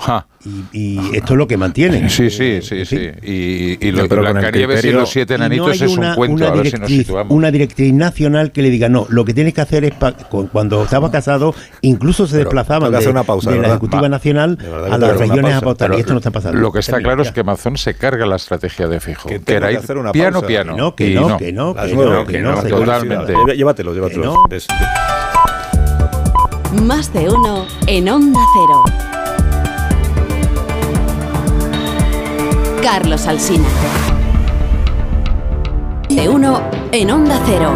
Y, y esto es lo que mantienen. Sí, sí, sí, sí. Y, y lo Sí, pero de con el Blancanieves y criterio- los siete y no enanitos hay es una- un cuento, una a ver si nos directriz- situamos. Una directriz nacional que le diga, no, lo que tienes que hacer es, pa- cu- cuando estaba casado, incluso se Pero desplazaban de, hacer una pausa, de la. Ejecutiva Va. Nacional De a las regiones a votar. Y esto no está pasando. Lo que está claro ya. es que Mazón se carga la estrategia de Fijo. Que Que, era que ir hacer una piano, pausa. piano. Que no, que Y no, que no, que no, que no, totalmente. Llé- Llévatelos, llévatelos. no. Des- Más de uno en Onda Cero. Carlos Alsina. De uno en Onda Cero.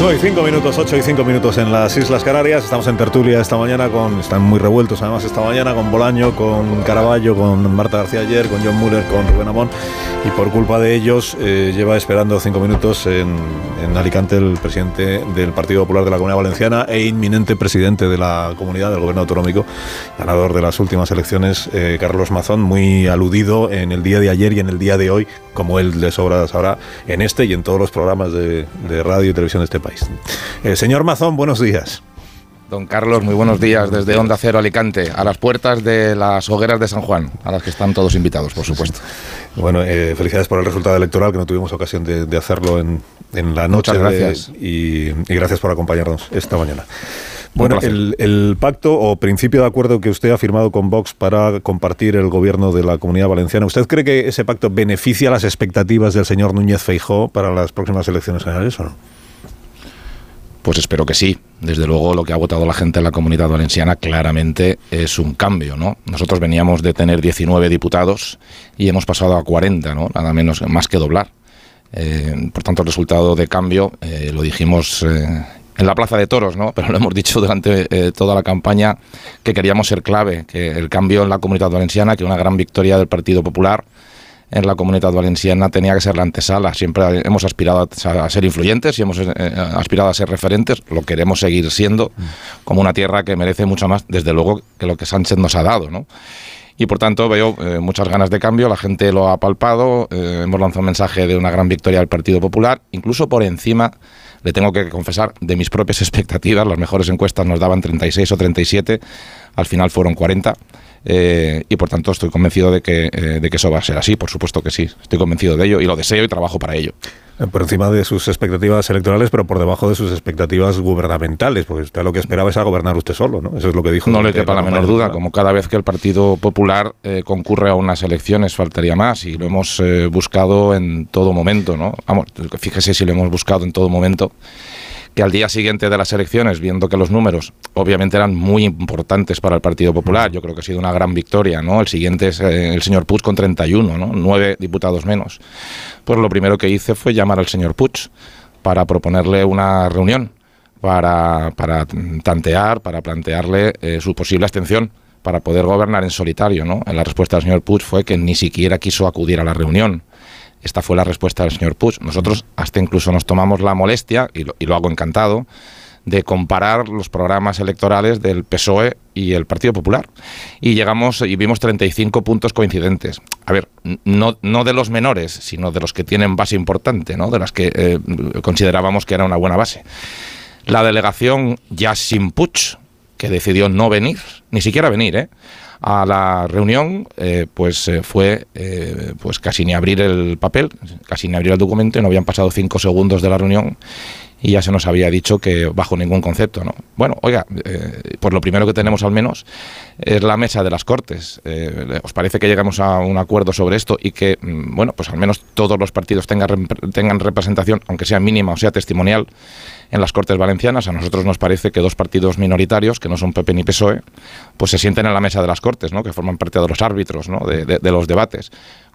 9 y 5 minutos, 8 y 5 minutos en las Islas Canarias. Estamos en tertulia esta mañana con. Están muy revueltos además esta mañana con Bolaño, con Caraballo, con Marta García ayer, con John Muller, con Rubén Amón. Y por culpa de ellos eh, lleva esperando 5 minutos en, en Alicante el presidente del Partido Popular de la Comunidad Valenciana e inminente presidente de la comunidad del gobierno autonómico, ganador de las últimas elecciones, eh, Carlos Mazón, muy aludido en el día de ayer y en el día de hoy, como él de sobra sabrá, en este y en todos los programas de, de radio y televisión de este país. Eh, señor Mazón, buenos días. Don Carlos, muy buenos días desde Onda Cero Alicante, a las puertas de las hogueras de San Juan, a las que están todos invitados, por supuesto. Bueno, eh, felicidades por el resultado electoral, que no tuvimos ocasión de, de hacerlo en, en la noche. Muchas de- gracias. y, y gracias por acompañarnos esta mañana. Bueno, el, el pacto o principio de acuerdo que usted ha firmado con Vox para compartir el gobierno de la Comunidad Valenciana, ¿usted cree que ese pacto beneficia las expectativas del señor Núñez Feijó para las próximas elecciones generales o no? Pues espero que sí. Desde luego lo que ha votado la gente en la comunidad valenciana claramente es un cambio, ¿no? Nosotros veníamos de tener 19 diputados y hemos pasado a 40, ¿no? Nada menos, más que doblar. Eh, por tanto, el resultado de cambio, eh, lo dijimos eh, en la Plaza de Toros, ¿no? Pero lo hemos dicho durante toda la campaña que queríamos ser clave, que el cambio en la comunidad valenciana, que una gran victoria del Partido Popular en la comunidad valenciana tenía que ser la antesala. Siempre hemos aspirado a, ser influyentes y hemos eh, aspirado a ser referentes. Lo queremos seguir siendo como una tierra que merece mucho más, desde luego, que lo que Sánchez nos ha dado, ¿no? Y por tanto veo eh, muchas ganas de cambio, la gente lo ha palpado, eh, hemos lanzado un mensaje de una gran victoria del Partido Popular, incluso por encima, le tengo que confesar, de mis propias expectativas, las mejores encuestas nos daban 36 o 37, al final fueron 40. Eh, y por tanto estoy convencido de que, eh, de que eso va a ser así, por supuesto que sí, estoy convencido de ello y lo deseo y trabajo para ello. Eh, Por encima de sus expectativas electorales, pero por debajo de sus expectativas gubernamentales, porque usted lo que esperaba es a gobernar usted solo, ¿no? Eso es lo que dijo. No le quepa la menor duda, como cada vez que el Partido Popular eh, concurre a unas elecciones faltaría más y lo hemos eh, buscado en todo momento, ¿no? Vamos, fíjese si lo hemos buscado en todo momento, que al día siguiente de las elecciones, viendo que los números obviamente eran muy importantes para el Partido Popular, yo creo que ha sido una gran victoria, ¿no? El siguiente es eh, el señor Puig con 31, ¿no? Nueve diputados menos. Pues lo primero que hice fue llamar al señor Puig para proponerle una reunión para, para tantear, para plantearle eh, su posible abstención para poder gobernar en solitario. ¿no? La respuesta del señor Puig fue que ni siquiera quiso acudir a la reunión. Esta fue la respuesta del señor Puig. Nosotros hasta incluso nos tomamos la molestia, y lo, hago encantado, de comparar los programas electorales del PSOE y el Partido Popular. Y llegamos y vimos 35 puntos coincidentes. A ver, no, no de los menores, sino de los que tienen base importante, ¿no? de las que eh, considerábamos que era una buena base. La delegación ya sin Puig, que decidió no venir, ni siquiera venir, ¿eh? A la reunión, eh, pues eh, fue eh, pues casi ni abrir el papel, casi ni abrir el documento, no habían pasado cinco segundos de la reunión y ya se nos había dicho que bajo ningún concepto, ¿no? Bueno, oiga, eh, pues lo primero que tenemos al menos es la mesa de las Cortes. Eh, ¿Os parece que llegamos a un acuerdo sobre esto y que, mm, bueno, pues al menos todos los partidos tengan, tengan representación, aunque sea mínima o sea testimonial, en las Cortes Valencianas? A nosotros nos parece que dos partidos minoritarios, que no son PP ni PSOE, pues se sienten en la mesa de las Cortes, ¿no? Que forman parte de los árbitros, ¿no? De los debates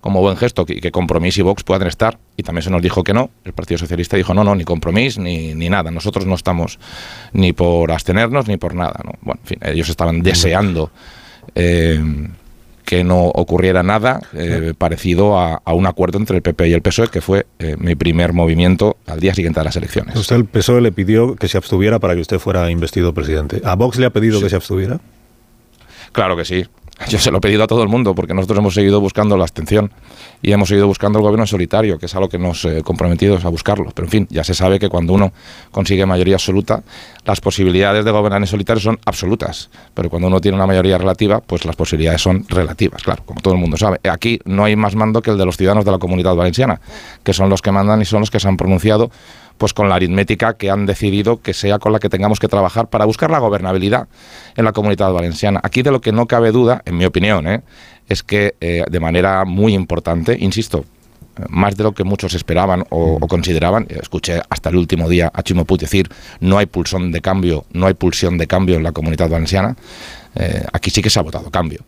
como buen gesto y que Compromís y Vox puedan estar. Y también se nos dijo que no. El Partido Socialista dijo no, no, ni Compromís ni, ni nada. Nosotros no estamos ni por abstenernos ni por nada. ¿no? Bueno, en fin, ellos estaban deseando eh, que no ocurriera nada eh, parecido a, a un acuerdo entre el PP y el PSOE, que fue eh, mi primer movimiento al día siguiente de las elecciones. Usted, el PSOE, le pidió que se abstuviera para que usted fuera investido presidente. ¿A Vox le ha pedido que se abstuviera? Claro que sí. Yo se lo he pedido a todo el mundo porque nosotros hemos seguido buscando la abstención y hemos seguido buscando el gobierno en solitario, que es a lo que nos eh, comprometimos a buscarlo. Pero en fin, ya se sabe que cuando uno consigue mayoría absoluta, las posibilidades de gobernar en solitario son absolutas. Pero cuando uno tiene una mayoría relativa, pues las posibilidades son relativas, claro, como todo el mundo sabe. Aquí no hay más mando que el de los ciudadanos de la comunidad valenciana, que son los que mandan y son los que se han pronunciado pues con la aritmética que han decidido que sea con la que tengamos que trabajar para buscar la gobernabilidad en la comunidad valenciana. Aquí de lo que no cabe duda, en mi opinión, ¿eh? es que eh, de manera muy importante, insisto, más de lo que muchos esperaban o, o, consideraban. Escuché hasta el último día a Chimo Puig decir no hay pulsón de cambio, no hay pulsión de cambio en la comunidad valenciana. Eh, aquí sí que se ha votado cambio,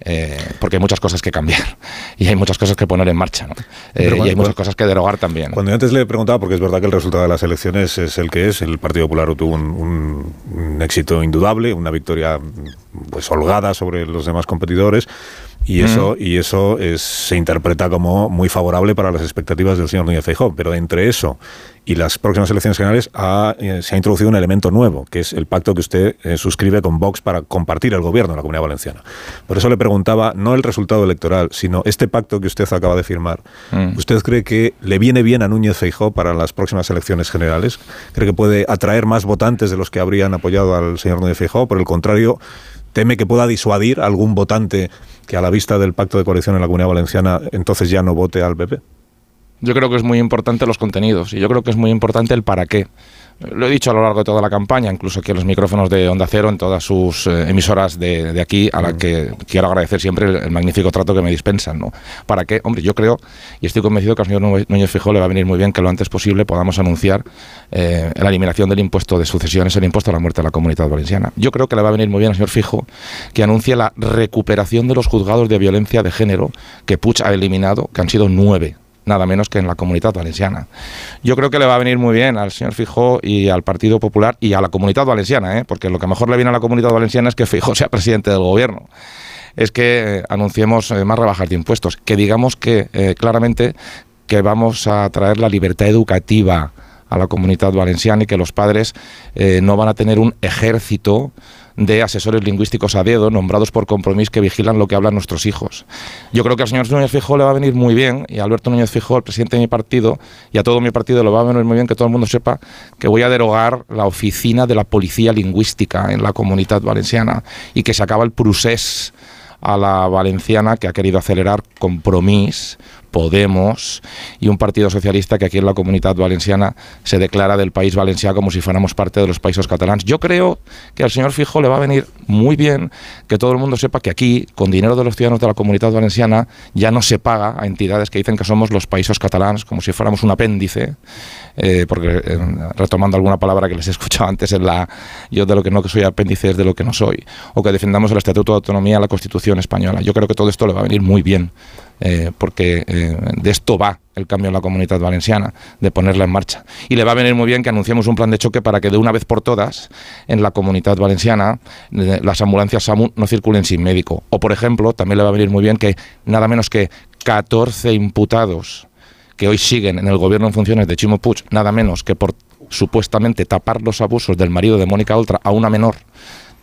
eh, porque hay muchas cosas que cambiar y hay muchas cosas que poner en marcha, ¿no? Eh, cuando, y hay muchas cosas que derogar también. Cuando yo antes le preguntaba, porque es verdad que el resultado de las elecciones es el que es, el Partido Popular tuvo un, un, un éxito indudable, una victoria pues holgada sobre los demás competidores, y eso, mm. y eso es, se interpreta como muy favorable para las expectativas del señor Núñez Feijóo. Pero entre eso y las próximas elecciones generales ha, eh, se ha introducido un elemento nuevo, que es el pacto que usted eh, suscribe con Vox para compartir el gobierno de la Comunidad Valenciana. Por eso le preguntaba, no el resultado electoral, sino este pacto que usted acaba de firmar. Mm. ¿Usted cree que le viene bien a Núñez Feijóo para las próximas elecciones generales? ¿Cree que puede atraer más votantes de los que habrían apoyado al señor Núñez Feijóo? Por el contrario, ¿teme que pueda disuadir a algún votante que a la vista del pacto de coalición en la Comunidad Valenciana entonces ya no vote al PP? Yo creo que es muy importante los contenidos y yo creo que es muy importante el para qué. Lo he dicho a lo largo de toda la campaña, incluso aquí en los micrófonos de Onda Cero, en todas sus eh, emisoras de, de, aquí, a la que quiero agradecer siempre el, el, magnífico trato que me dispensan. ¿no? ¿Para qué? Hombre, yo creo y estoy convencido que al señor Núñez Fijó le va a venir muy bien que lo antes posible podamos anunciar eh, la eliminación del impuesto de sucesiones, el impuesto a la muerte de la comunidad valenciana. Yo creo que le va a venir muy bien al señor Fijo que anuncie la recuperación de los juzgados de violencia de género que Puig ha eliminado, que han sido nueve nada menos que en la comunidad valenciana. Yo creo que le va a venir muy bien al señor Fijó y al Partido Popular y a la comunidad valenciana, ¿eh? porque lo que mejor le viene a la comunidad valenciana es que Fijó sea presidente del gobierno. Es que eh, anunciemos eh, más rebajas de impuestos, que digamos que eh, claramente que vamos a traer la libertad educativa a la comunidad valenciana y que los padres no van a tener un ejército de asesores lingüísticos a dedo nombrados por compromiso que vigilan lo que hablan nuestros hijos. Yo creo que al señor Núñez Fijó le va a venir muy bien, y a Alberto Núñez Fijó, el presidente de mi partido, y a todo mi partido le va a venir muy bien que todo el mundo sepa que voy a derogar la oficina de la policía lingüística en la comunidad valenciana y que se acaba el procés a la valenciana que ha querido acelerar compromiso Podemos y un partido socialista que aquí en la comunidad valenciana se declara del país valenciano como si fuéramos parte de los países catalanes. Yo creo que al señor Fijo le va a venir muy bien que todo el mundo sepa que aquí, con dinero de los ciudadanos de la comunidad valenciana, ya no se paga a entidades que dicen que somos los países catalanes como si fuéramos un apéndice, eh, porque eh, retomando alguna palabra que les he escuchado antes en la yo de lo que no que soy apéndice es de lo que no soy, o que defendamos el Estatuto de Autonomía, la Constitución española. Yo creo que todo esto le va a venir muy bien eh, porque de esto va el cambio en la comunidad valenciana, de ponerla en marcha. Y le va a venir muy bien que anunciemos un plan de choque para que de una vez por todas en la comunidad valenciana las ambulancias SAMU no circulen sin médico. O, por ejemplo, también le va a venir muy bien que nada menos que 14 imputados que hoy siguen en el gobierno en funciones de Chimo Puig, nada menos que por supuestamente tapar los abusos del marido de Mónica Oltra a una menor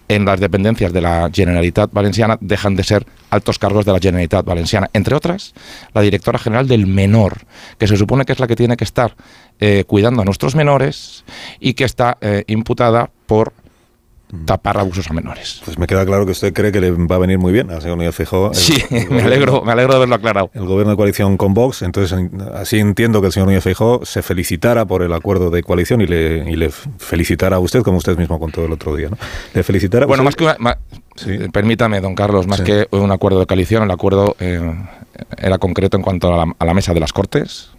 en las dependencias de la Generalitat Valenciana dejan de ser altos cargos de la Generalitat Valenciana. Entre otras, la directora general del menor, que se supone que es la que tiene que estar eh, cuidando a nuestros menores y que está eh, imputada por tapar abusos a menores. Pues me queda claro que usted cree que le va a venir muy bien al señor Núñez Feijóo. Sí, me alegro, me alegro de haberlo aclarado. El gobierno de coalición con Vox, entonces así entiendo que el señor Núñez Feijóo se felicitara por el acuerdo de coalición y le, y le felicitara a usted, como usted mismo contó el otro día, ¿no? Le felicitara... Bueno, más que una, sí. permítame, don Carlos, más sí. que un acuerdo de coalición, el acuerdo eh, era concreto en cuanto a la, a la mesa de las Cortes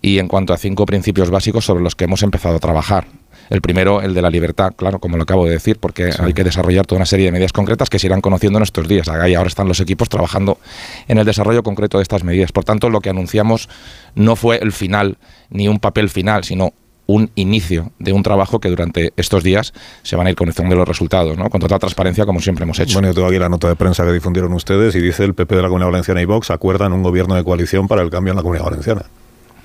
y en cuanto a cinco principios básicos sobre los que hemos empezado a trabajar El primero, el de la libertad, claro, como lo acabo de decir, porque hay que desarrollar toda una serie de medidas concretas que se irán conociendo en estos días. Ahí ahora están los equipos trabajando en el desarrollo concreto de estas medidas. Por tanto, lo que anunciamos no fue el final ni un papel final, sino un inicio de un trabajo que durante estos días se van a ir conociendo los resultados, ¿no? con total transparencia como siempre hemos hecho. Bueno, yo tengo aquí la nota de prensa que difundieron ustedes y dice el PP de la Comunidad Valenciana y Vox acuerdan un gobierno de coalición para el cambio en la Comunidad Valenciana.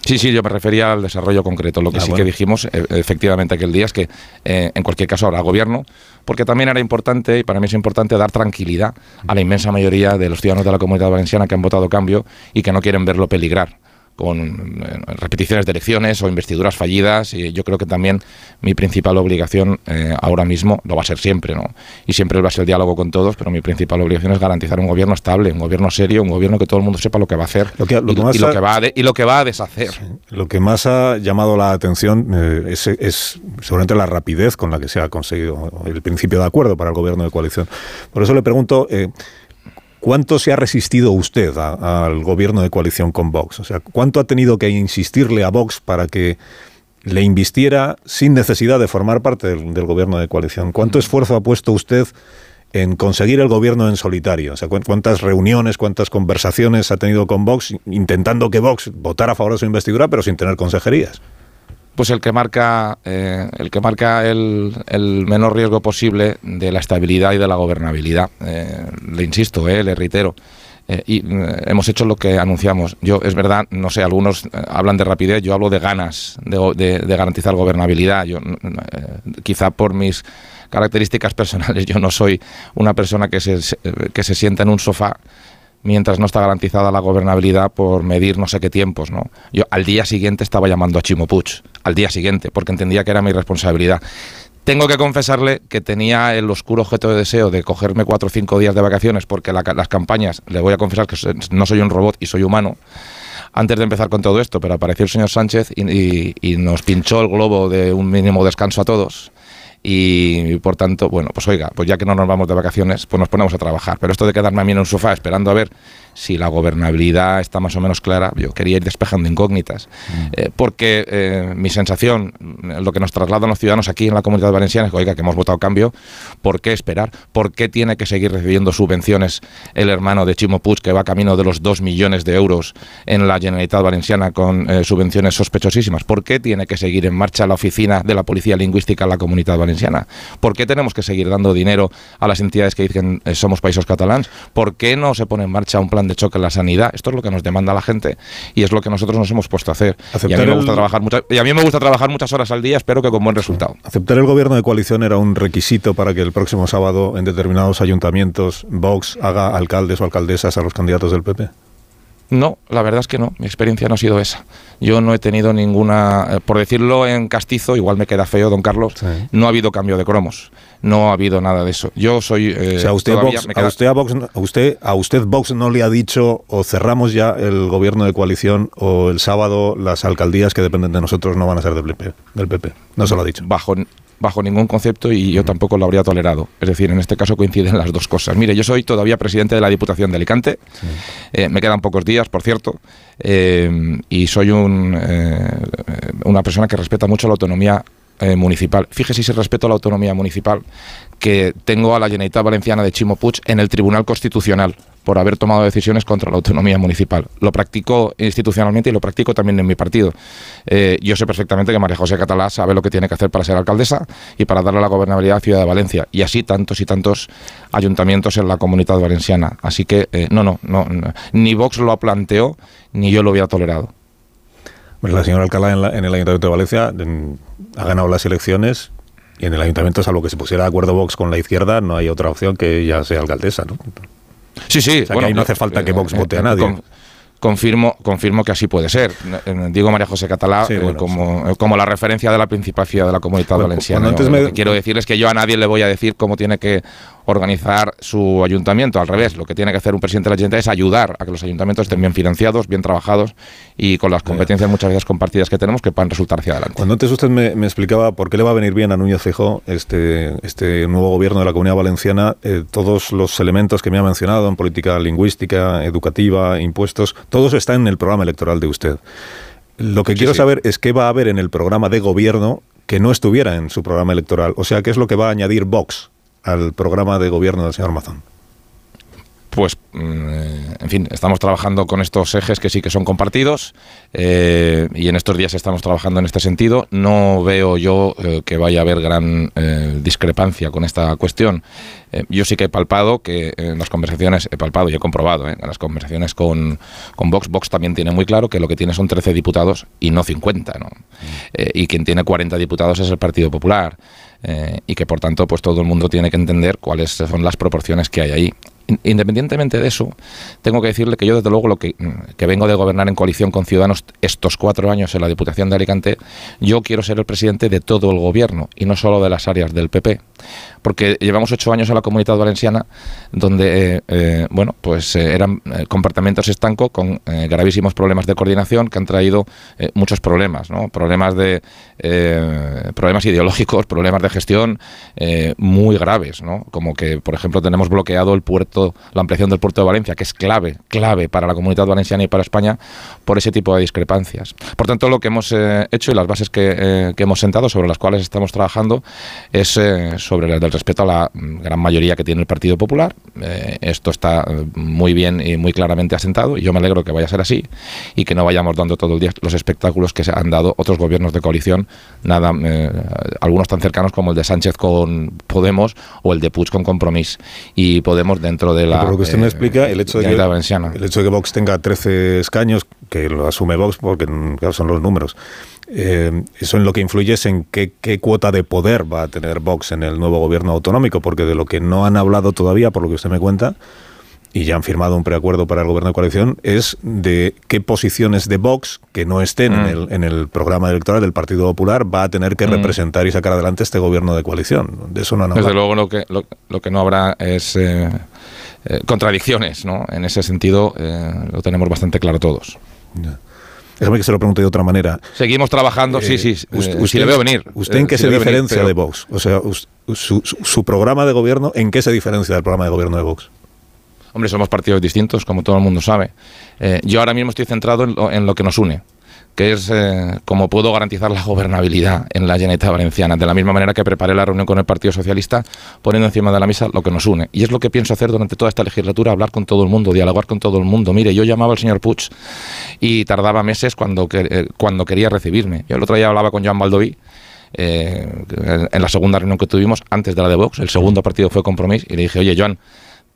Sí, sí, yo me refería al desarrollo concreto. Lo que Ah, sí bueno. que dijimos eh, efectivamente aquel día es que eh, en cualquier caso habrá gobierno, porque también era importante, y para mí es importante, dar tranquilidad a la inmensa mayoría de los ciudadanos de la comunidad valenciana que han votado cambio y que no quieren verlo peligrar con eh, repeticiones de elecciones o investiduras fallidas y yo creo que también mi principal obligación eh, ahora mismo lo va a ser siempre no y siempre va a ser el diálogo con todos pero mi principal obligación es garantizar un gobierno estable un gobierno serio un gobierno que todo el mundo sepa lo que va a hacer Lo que- lo y, que más y lo que va a de- y lo que va a deshacer Lo que más ha llamado la atención eh, es, es seguramente la rapidez con la que se ha conseguido el principio de acuerdo para el gobierno de coalición. Por eso le pregunto, eh, ¿cuánto se ha resistido usted al gobierno de coalición con Vox? O sea, ¿cuánto ha tenido que insistirle a Vox para que le invistiera sin necesidad de formar parte del, del gobierno de coalición? ¿Cuánto esfuerzo ha puesto usted en conseguir el gobierno en solitario? O sea, ¿cu- ¿cuántas reuniones, cuántas conversaciones ha tenido con Vox intentando que Vox votara a favor de su investidura, pero sin tener consejerías? Pues el que marca eh, el que marca el, menor riesgo posible de la estabilidad y de la gobernabilidad. Eh, le insisto eh, le reitero. Y hemos hecho lo que anunciamos. Yo es verdad no sé algunos hablan de rapidez. Yo hablo de ganas de, garantizar gobernabilidad. Yo quizá por mis características personales yo no soy una persona que se que se sienta en un sofá mientras no está garantizada la gobernabilidad por medir no sé qué tiempos, ¿no? Yo al día siguiente estaba llamando a Chimo Puig, al día siguiente, porque entendía que era mi responsabilidad. Tengo que confesarle que tenía el oscuro objeto de deseo de cogerme cuatro o cinco días de vacaciones, porque la las campañas, le voy a confesar que no soy un robot y soy humano, antes de empezar con todo esto, pero apareció el señor Sánchez y, y- y nos pinchó el globo de un mínimo descanso a todos. Y por tanto, bueno, pues oiga, pues ya que no nos vamos de vacaciones, pues nos ponemos a trabajar. Pero esto de quedarme a mí en un sofá esperando a ver si la gobernabilidad está más o menos clara, yo quería ir despejando incógnitas. Eh, porque eh, mi sensación, mm, lo que nos trasladan los ciudadanos aquí en la comunidad valenciana es que, oiga, que hemos votado cambio, ¿por qué esperar? ¿Por qué tiene que seguir recibiendo subvenciones el hermano de Chimo Puig, que va camino de los 2 millones de euros en la Generalitat Valenciana con eh, subvenciones sospechosísimas? ¿Por qué tiene que seguir en marcha la oficina de la Policía Lingüística en la comunidad valenciana? ¿Por qué tenemos que seguir dando dinero a las entidades que dicen somos países catalans? ¿Por qué no se pone en marcha un plan de choque en la sanidad? Esto es lo que nos demanda la gente y es lo que nosotros nos hemos puesto a hacer. Y a mí me el- gusta trabajar muchas, y a mí me gusta trabajar muchas horas al día, espero que con buen resultado. ¿Aceptar el gobierno de coalición era un requisito para que el próximo sábado en determinados ayuntamientos Vox haga alcaldes o alcaldesas a los candidatos del PP? No, la verdad es que no. Mi experiencia no ha sido esa. Yo no he tenido ninguna, eh, por decirlo en castizo, igual me queda feo, don Carlos, no ha habido cambio de cromos. No ha habido nada de eso. Yo soy... eh, o sea, a usted, Vox, a, usted, a, Vox, a usted, a usted Vox no le ha dicho o cerramos ya el gobierno de coalición o el sábado las alcaldías que dependen de nosotros no van a ser del PP. Del PP. No se lo ha dicho. Bajo, bajo ningún concepto y yo tampoco lo habría tolerado. Es decir, en este caso coinciden las dos cosas. Mire, yo soy todavía presidente de la Diputación de Alicante. Eh, me quedan pocos días, por cierto, eh, y soy un, eh, una persona que respeta mucho la autonomía eh, municipal. Fíjese si respeto la autonomía municipal que tengo a la Generalitat Valenciana de Chimo Puig en el Tribunal Constitucional por haber tomado decisiones contra la autonomía municipal. Lo practico institucionalmente y lo practico también en mi partido. Eh, yo sé perfectamente que María José Catalá sabe lo que tiene que hacer para ser alcaldesa y para darle la gobernabilidad a Ciudad de Valencia. Y así tantos y tantos ayuntamientos en la comunidad valenciana. Así que eh, no, no, no, no. Ni Vox lo planteó, ni yo lo hubiera tolerado. Bueno, la señora Alcalá en, la- en el Ayuntamiento de Valencia ha ganado las elecciones y en el Ayuntamiento, salvo que se pusiera de acuerdo Vox con la izquierda, no hay otra opción que ella sea alcaldesa, ¿no? Sí, sí. O sea, que ahí no hace falta que Vox vote a nadie. con- confirmo, confirmo que así puede ser. Eh, Digo María José Catalá Sí, eh, bueno, como, eh, como la referencia de la principalcia de la comunidad Bueno, valenciana. cuando antes Yo me- Lo que quiero decir es que yo a nadie le voy a decir cómo tiene que organizar su ayuntamiento. Al revés, lo que tiene que hacer un presidente de la Generalitat es ayudar a que los ayuntamientos estén bien financiados, bien trabajados y con las competencias muchas veces compartidas que tenemos que puedan resultar hacia adelante. Cuando antes usted me, me explicaba por qué le va a venir bien a Núñez Fijó este, este nuevo gobierno de la Comunidad Valenciana, eh, todos los elementos que me ha mencionado en política lingüística, educativa, impuestos, todos están en el programa electoral de usted. Lo que quiero sí. saber es qué va a haber en el programa de gobierno que no estuviera en su programa electoral. O sea, ¿qué es lo que va a añadir Vox al programa de gobierno del señor Mazón? pues, mm, en fin, estamos trabajando con estos ejes que sí que son compartidos eh, y en estos días estamos trabajando en este sentido. No veo yo eh, que vaya a haber gran eh, discrepancia con esta cuestión. yo sí que he palpado que en las conversaciones, he palpado y he comprobado, en las conversaciones con, con Vox, Vox también tiene muy claro que lo que tiene son 13 diputados y no 50, ¿no? y quien tiene 40 diputados es el Partido Popular. Y que por tanto pues todo el mundo tiene que entender cuáles son las proporciones que hay ahí. Independientemente de eso, tengo que decirle que yo, desde luego, lo que, vengo de gobernar en coalición con Ciudadanos estos cuatro años en la Diputación de Alicante, yo quiero ser el presidente de todo el gobierno y no solo de las áreas del PP porque llevamos ocho años en la comunidad valenciana donde, eh, eh, bueno, pues eh, eran comportamientos estancos con gravísimos problemas de coordinación que han traído muchos problemas, ¿no? Problemas de problemas ideológicos, problemas de gestión muy graves, ¿no? Como que, por ejemplo, tenemos bloqueado el puerto, la ampliación del puerto de Valencia, que es clave, clave para la comunidad valenciana y para España por ese tipo de discrepancias. Por tanto, lo que hemos hecho y las bases que, que, hemos sentado sobre las cuales estamos trabajando es sobre el del respeto a la mm, gran mayoría que tiene el Partido Popular. Eh, esto está eh, muy bien y muy claramente asentado y yo me alegro que vaya a ser así y que no vayamos dando todo el día los espectáculos que se han dado otros gobiernos de coalición, nada, eh, algunos tan cercanos como el de Sánchez con Podemos o el de Puig con Compromís y Podemos dentro de la... Por lo que usted me explica, el hecho, de que, el hecho de que Vox tenga 13 escaños, que lo asume Vox porque claro, son los números, eh, eso en lo que influye es en qué, cuota de poder va a tener Vox en el nuevo gobierno autonómico, porque de lo que no han hablado todavía, por lo que usted me cuenta, y ya han firmado un preacuerdo para el gobierno de coalición, es de qué posiciones de Vox que no estén en, mm. el, en, el, programa electoral del Partido Popular va a tener que mm. representar y sacar adelante este gobierno de coalición. De eso no han. Desde luego lo que, lo, que no habrá es... Eh, eh, contradicciones, ¿no? En ese sentido lo tenemos bastante claro todos. Déjame que se lo pregunte de otra manera. Seguimos trabajando, sí, sí. Eh, usted, le veo venir. ¿Usted en qué se diferencia de Vox? O sea, su, programa de gobierno, ¿en qué se diferencia del programa de gobierno de Vox? Somos partidos distintos, como todo el mundo sabe. Eh, yo ahora mismo estoy centrado en lo que nos une que es eh, como puedo garantizar la gobernabilidad en la llaneta Valenciana, de la misma manera que preparé la reunión con el Partido Socialista, poniendo encima de la mesa lo que nos une. Y es lo que pienso hacer durante toda esta legislatura, hablar con todo el mundo, dialogar con todo el mundo. Mire, yo llamaba al señor Puig y tardaba meses cuando, eh, cuando quería recibirme. Yo el otro día hablaba con Joan Baldoví, eh, en la segunda reunión que tuvimos, antes de la de Vox, el segundo partido fue Compromís, y le dije, oye, Joan,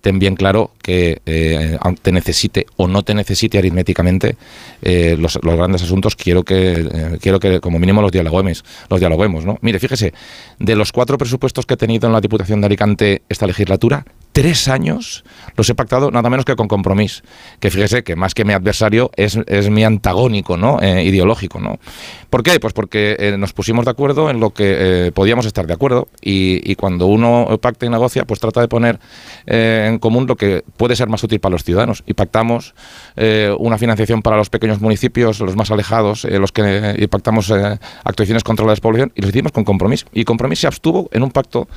ten bien claro que eh, te necesite o no te necesite aritméticamente eh, los, grandes asuntos, quiero que, eh, quiero que como mínimo los dialoguemos, los dialoguemos, ¿no? Mire, fíjese, de los cuatro presupuestos que he tenido en la Diputación de Alicante esta legislatura, tres años los he pactado nada menos que con compromiso. Que fíjese que más que mi adversario es, es mi antagónico, ¿no? Eh, ideológico, ¿no? ¿Por qué? Pues porque eh, nos pusimos de acuerdo en lo que eh, podíamos estar de acuerdo y, cuando uno pacta y negocia, pues trata de poner en común lo que puede ser más útil para los ciudadanos. Y pactamos una financiación para los pequeños municipios, los más alejados, los que pactamos actuaciones contra la despoblación y lo hicimos con compromiso. Y compromiso se abstuvo en un pacto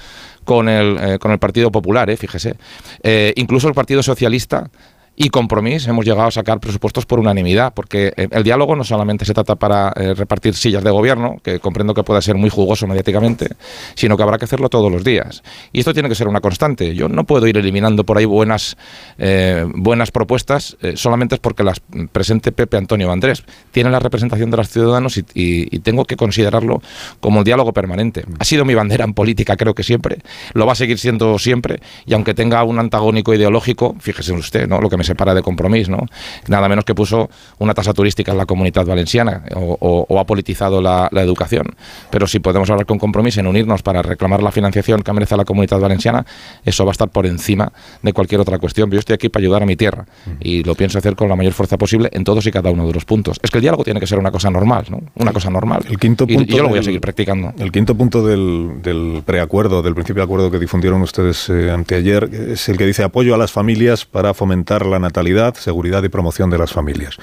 con el, eh, con el Partido Popular, eh, fíjese. Eh, incluso el Partido Socialista y compromiso hemos llegado a sacar presupuestos por unanimidad, porque eh, el diálogo no solamente se trata para eh, repartir sillas de gobierno, que comprendo que pueda ser muy jugoso mediáticamente, sino que habrá que hacerlo todos los días. Y esto tiene que ser una constante. Yo no puedo ir eliminando por ahí buenas, eh, buenas propuestas solamente es porque las presente Pepe Antonio Andrés. Tiene la representación de los ciudadanos y, tengo que considerarlo como un diálogo permanente. Ha sido mi bandera en política, creo que siempre, lo va a seguir siendo siempre, y aunque tenga un antagónico ideológico, fíjese usted, ¿no? lo que me separa de compromiso, ¿no? Nada menos que puso una tasa turística en la comunidad valenciana o, ha politizado la, educación. Pero si podemos hablar con compromiso en unirnos para reclamar la financiación que merece la comunidad valenciana, eso va a estar por encima de cualquier otra cuestión. Yo estoy aquí para ayudar a mi tierra y lo pienso hacer con la mayor fuerza posible en todos y cada uno de los puntos. Es que el diálogo tiene que ser una cosa normal, ¿no? Una cosa normal. El quinto punto y, yo lo voy a seguir practicando. El quinto punto del, del preacuerdo, del principio de acuerdo que difundieron ustedes eh, anteayer, es el que dice apoyo a las familias para fomentar la la natalidad, seguridad y promoción de las familias.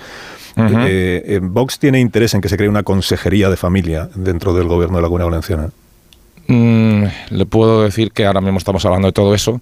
Eh, eh, ¿Vox tiene interés en que se cree una consejería de familia dentro del gobierno de la Comunidad Valenciana? Mm, le puedo decir que ahora mismo estamos hablando de todo eso.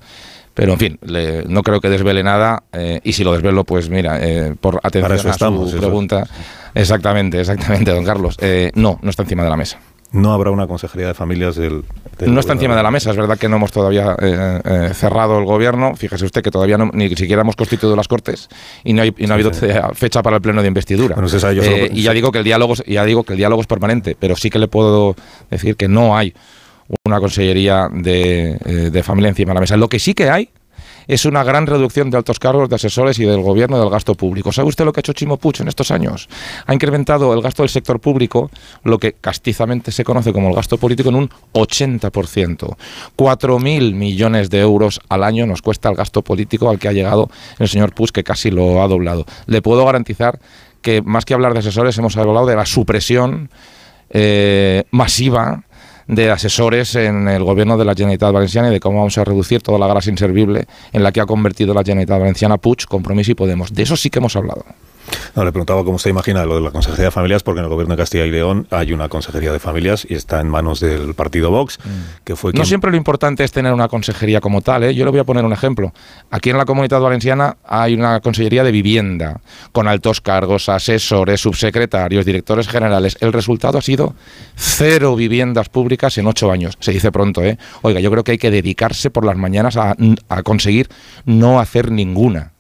Pero en fin, no creo que desvele nada eh, y si lo desvelo, pues mira, por atención a su pregunta, exactamente, exactamente, don Carlos, no, no está encima de la mesa. No habrá una consejería de familias del... del No está encima de la mesa, es verdad que no hemos todavía eh, eh, cerrado el gobierno. Fíjese usted que todavía no- ni siquiera hemos constituido las Cortes y no, hay, y no ha habido fe- fecha para el pleno de investidura. Bueno, sabe, yo solo- Eh, y ya digo que el diálogo, es- ya digo que el diálogo es permanente, pero sí que le puedo decir que no hay una consellería de, eh, de familia encima de la mesa. Lo que sí que hay es una gran reducción de altos cargos de asesores y del gobierno del gasto público. ¿Sabe usted lo que ha hecho Chimo Puig en estos años? Ha incrementado el gasto del sector público, lo que castizamente se conoce como el gasto político, en un 80%. 4.000 millones de euros al año nos cuesta el gasto político al que ha llegado el señor Puig, que casi lo ha doblado. Le puedo garantizar que más que hablar de asesores, hemos hablado de la supresión eh, masiva de asesores en el gobierno de la Generalitat Valenciana y de cómo vamos a reducir toda la grasa inservible en la que ha convertido la Generalitat Valenciana Puig, Compromís y Podemos. De eso sí que hemos hablado. No, le preguntaba cómo usted imagina lo de la Consejería de Familias, porque en el gobierno de Castilla y León hay una Consejería de Familias y está en manos del partido Vox, que fue No siempre lo importante es tener una consejería como tal. ¿eh? Yo le voy a poner un ejemplo. Aquí en la Comunidad Valenciana hay una consejería de vivienda, con altos cargos, asesores, subsecretarios, directores generales. El resultado ha sido cero viviendas públicas en ocho años. Se dice pronto, ¿eh? Oiga, yo creo que hay que dedicarse por las mañanas a, a conseguir no hacer ninguna.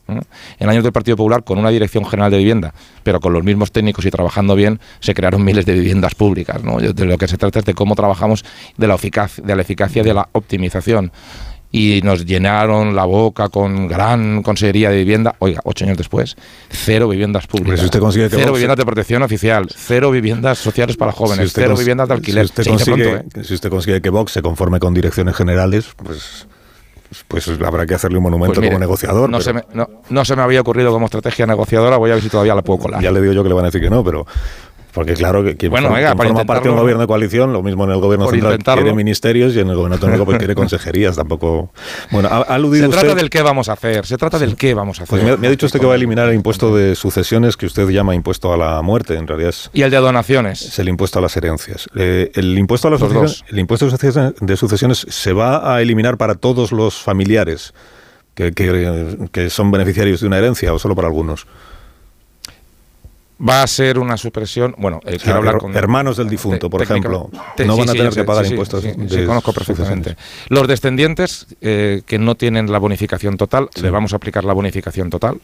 En años del Partido Popular, con una dirección general de vivienda, pero con los mismos técnicos y trabajando bien, se crearon miles de viviendas públicas. ¿no? De lo que se trata es de cómo trabajamos, de la, eficaz, de la eficacia, de la optimización. Y nos llenaron la boca con gran consejería de vivienda. Oiga, ocho años después, cero viviendas públicas. si usted consigue que cero viviendas de protección oficial, cero viviendas sociales para jóvenes, Si cero viviendas de alquiler. Si usted, Se dice consigue, pronto, ¿eh? si usted consigue que Vox se conforme con direcciones generales, pues, pues habrá que hacerle un monumento Pues mire, como negociador. No, pero se me, no, no se me había ocurrido como estrategia negociadora, voy a ver si todavía la puedo colar. Ya le digo yo que le van a decir que no, pero... Porque claro, que quien Bueno, forma, venga, forma parte de un gobierno de coalición, lo mismo en el gobierno central intentarlo. quiere ministerios y en el gobierno autonómico pues quiere consejerías. Tampoco... Bueno, ha, ha Se aludido trata del qué vamos a hacer, se trata del qué vamos a hacer. Pues me, ha- me ha dicho usted que va a eliminar el impuesto de sucesiones que usted llama impuesto a la muerte. En realidad es, Y el de donaciones. es el impuesto a las herencias. Eh, el impuesto a las Los sucesiones, dos. el impuesto de sucesiones, de sucesiones se va a eliminar para todos los familiares que, que- que son beneficiarios de una herencia o solo para algunos. Va a ser una supresión. Bueno, eh, quiero hablar con. hermanos del difunto, por ejemplo, Te- no sí, van a tener que pagar sí, impuestos sí, conozco perfectamente. Los descendientes eh, que no tienen la bonificación total, le vamos a aplicar la bonificación total.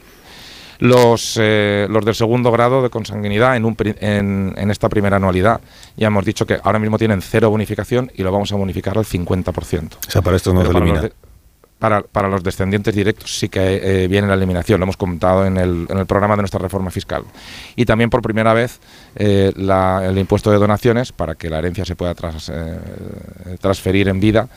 Los, eh, los del segundo grado de consanguinidad en, un en, en esta primera anualidad, ya hemos dicho que ahora mismo tienen cero bonificación y lo vamos a bonificar al 50%. O sea, para esto no se elimina. de- para, para los descendientes directos sí que eh, viene la eliminación, lo hemos comentado en el, en el programa de nuestra reforma fiscal. Y también por primera vez eh, la- el impuesto de donaciones, para que la herencia se pueda tras- eh, transferir en vida,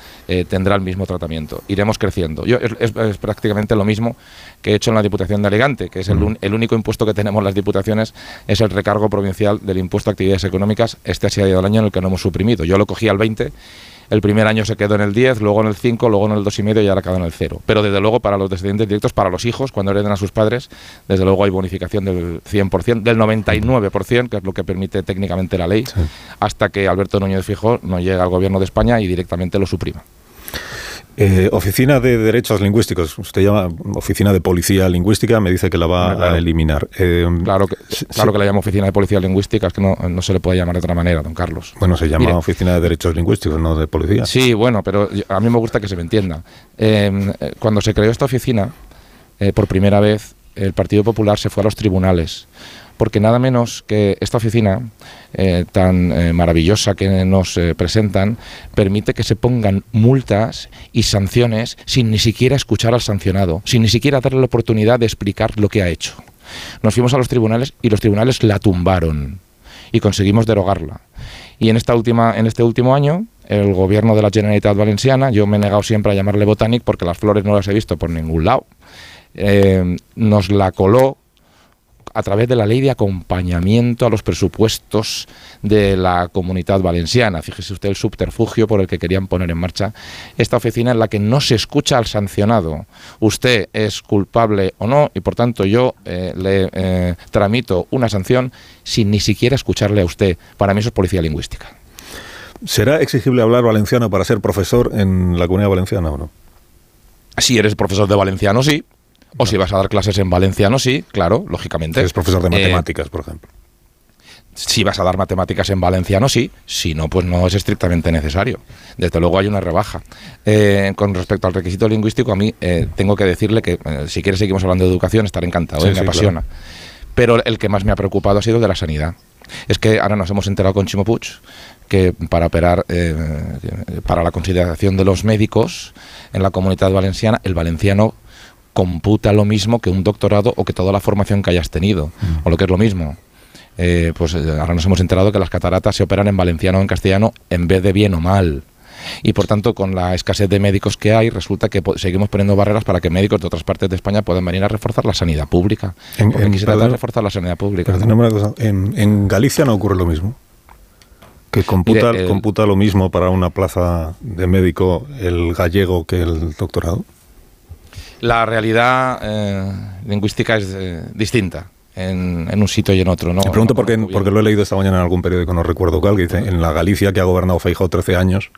tendrá el mismo tratamiento. Iremos creciendo. Yo, es, es- es prácticamente lo mismo que he hecho en la Diputación de Alicante, que es el, el único impuesto que tenemos las diputaciones, es el recargo provincial del impuesto a actividades económicas. Este ha sido el año en el que no hemos suprimido. Yo lo cogí al 20 el primer año se quedó en el 10, luego en el 5, luego en el 2,5 y ahora quedó en el 0. Pero desde luego para los descendientes directos, para los hijos, cuando hereden a sus padres, desde luego hay bonificación del 100%, del 99%, que es lo que permite técnicamente la ley, hasta que Alberto Núñez Fijó no llega al gobierno de España y directamente lo suprima. Eh, oficina de Derechos Lingüísticos, usted llama Oficina de Policía Lingüística, me dice que la va claro. a eliminar. Eh, Claro que, claro sí. que la llamo Oficina de Policía Lingüística, es que no, no se le puede llamar de otra manera, don Carlos. Bueno, se llama Mire, Oficina de Derechos Lingüísticos, no de Policía. Sí, bueno, pero a mí me gusta que se me entienda. Eh, eh, cuando se creó esta oficina, por primera vez, el Partido Popular se fue a los tribunales. Porque nada menos que esta oficina eh, tan eh, maravillosa que nos eh, presentan permite que se pongan multas y sanciones sin ni siquiera escuchar al sancionado, sin ni siquiera darle la oportunidad de explicar lo que ha hecho. Nos fuimos a los tribunales y los tribunales la tumbaron y conseguimos derogarla. Y en esta última, en este último año, el gobierno de la Generalitat Valenciana, yo me he negado siempre a llamarle Botanic porque las flores no las he visto por ningún lado, nos la coló a través de la ley de acompañamiento a los presupuestos de la comunidad valenciana. Fíjese usted el subterfugio por el que querían poner en marcha esta oficina en la que no se escucha al sancionado. Usted es culpable o no y por tanto yo eh, le eh, tramito una sanción sin ni siquiera escucharle a usted. Para mí eso es policía lingüística. ¿Será exigible hablar valenciano para ser profesor en la comunidad valenciana o no? Si eres profesor de valenciano, sí. O si vas a dar clases en valenciano, sí, claro, lógicamente. Si eres profesor de Eh, matemáticas, por ejemplo. si vas a dar matemáticas en valenciano, sí, si no, pues no es estrictamente necesario. Desde luego hay una rebaja. Eh, con respecto al requisito lingüístico, a mí eh, tengo que decirle que si quiere seguimos hablando de educación, estaré encantado, Sí, me apasiona. Pero el que más me ha preocupado ha sido de la sanidad. Es que ahora nos hemos enterado con Chimo Puig que para operar, eh, para la consideración de los médicos en la comunidad valenciana, el valenciano computa lo mismo que un doctorado o que toda la formación que hayas tenido, o lo que es lo mismo. Eh, pues eh, ahora nos hemos enterado que las cataratas se operan en valenciano o en castellano en vez de bien o mal. Y por tanto, con la escasez de médicos que hay, resulta que seguimos poniendo barreras para que médicos de otras partes de España puedan venir a reforzar la sanidad pública. En- Porque en- aquí se trata de perdón- reforzar la sanidad pública. una cosa, en, en Galicia no ocurre lo mismo. Que computa, Mire, el- computa lo mismo para una plaza de médico el gallego que el doctorado. La realidad eh, lingüística es eh, distinta en, en un sitio y en otro. ¿no? Te pregunto No porque, bien. porque lo he leído esta mañana en algún periódico, no recuerdo cuál, que dice, en la Galicia que ha gobernado Feijóo 13 años,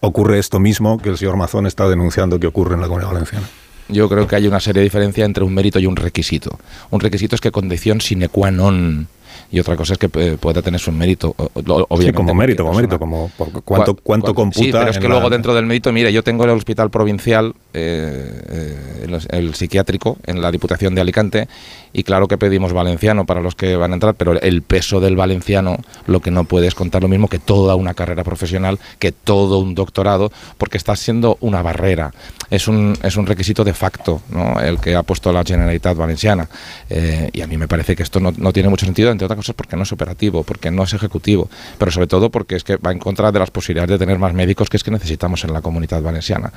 ocurre esto mismo que el señor Mazón está denunciando que ocurre en la Comunidad Valenciana. Yo creo que hay una seria diferencia entre un mérito y un requisito. Un requisito es que condición sine qua non. Y otra cosa es que eh, pueda tener su mérito. Obviamente, Sí, como mérito, como mérito, como cuánto, cuánto computa. Sí, pero es que la- luego dentro del mérito, mire, yo tengo el hospital provincial, eh, eh, el, el psiquiátrico, en la Diputación de Alicante, y claro que pedimos valenciano para los que van a entrar, pero el peso del valenciano lo que no puede es contar lo mismo que toda una carrera profesional, que todo un doctorado, porque está siendo una barrera. Es un, es un requisito de facto, ¿no? el que ha puesto la Generalitat Valenciana. Eh, y a mí me parece que esto no, no tiene mucho sentido, entre otras cosas porque no es operativo, porque no es ejecutivo, pero sobre todo porque es que va en contra de las posibilidades de tener más médicos que es que necesitamos en la comunidad valenciana.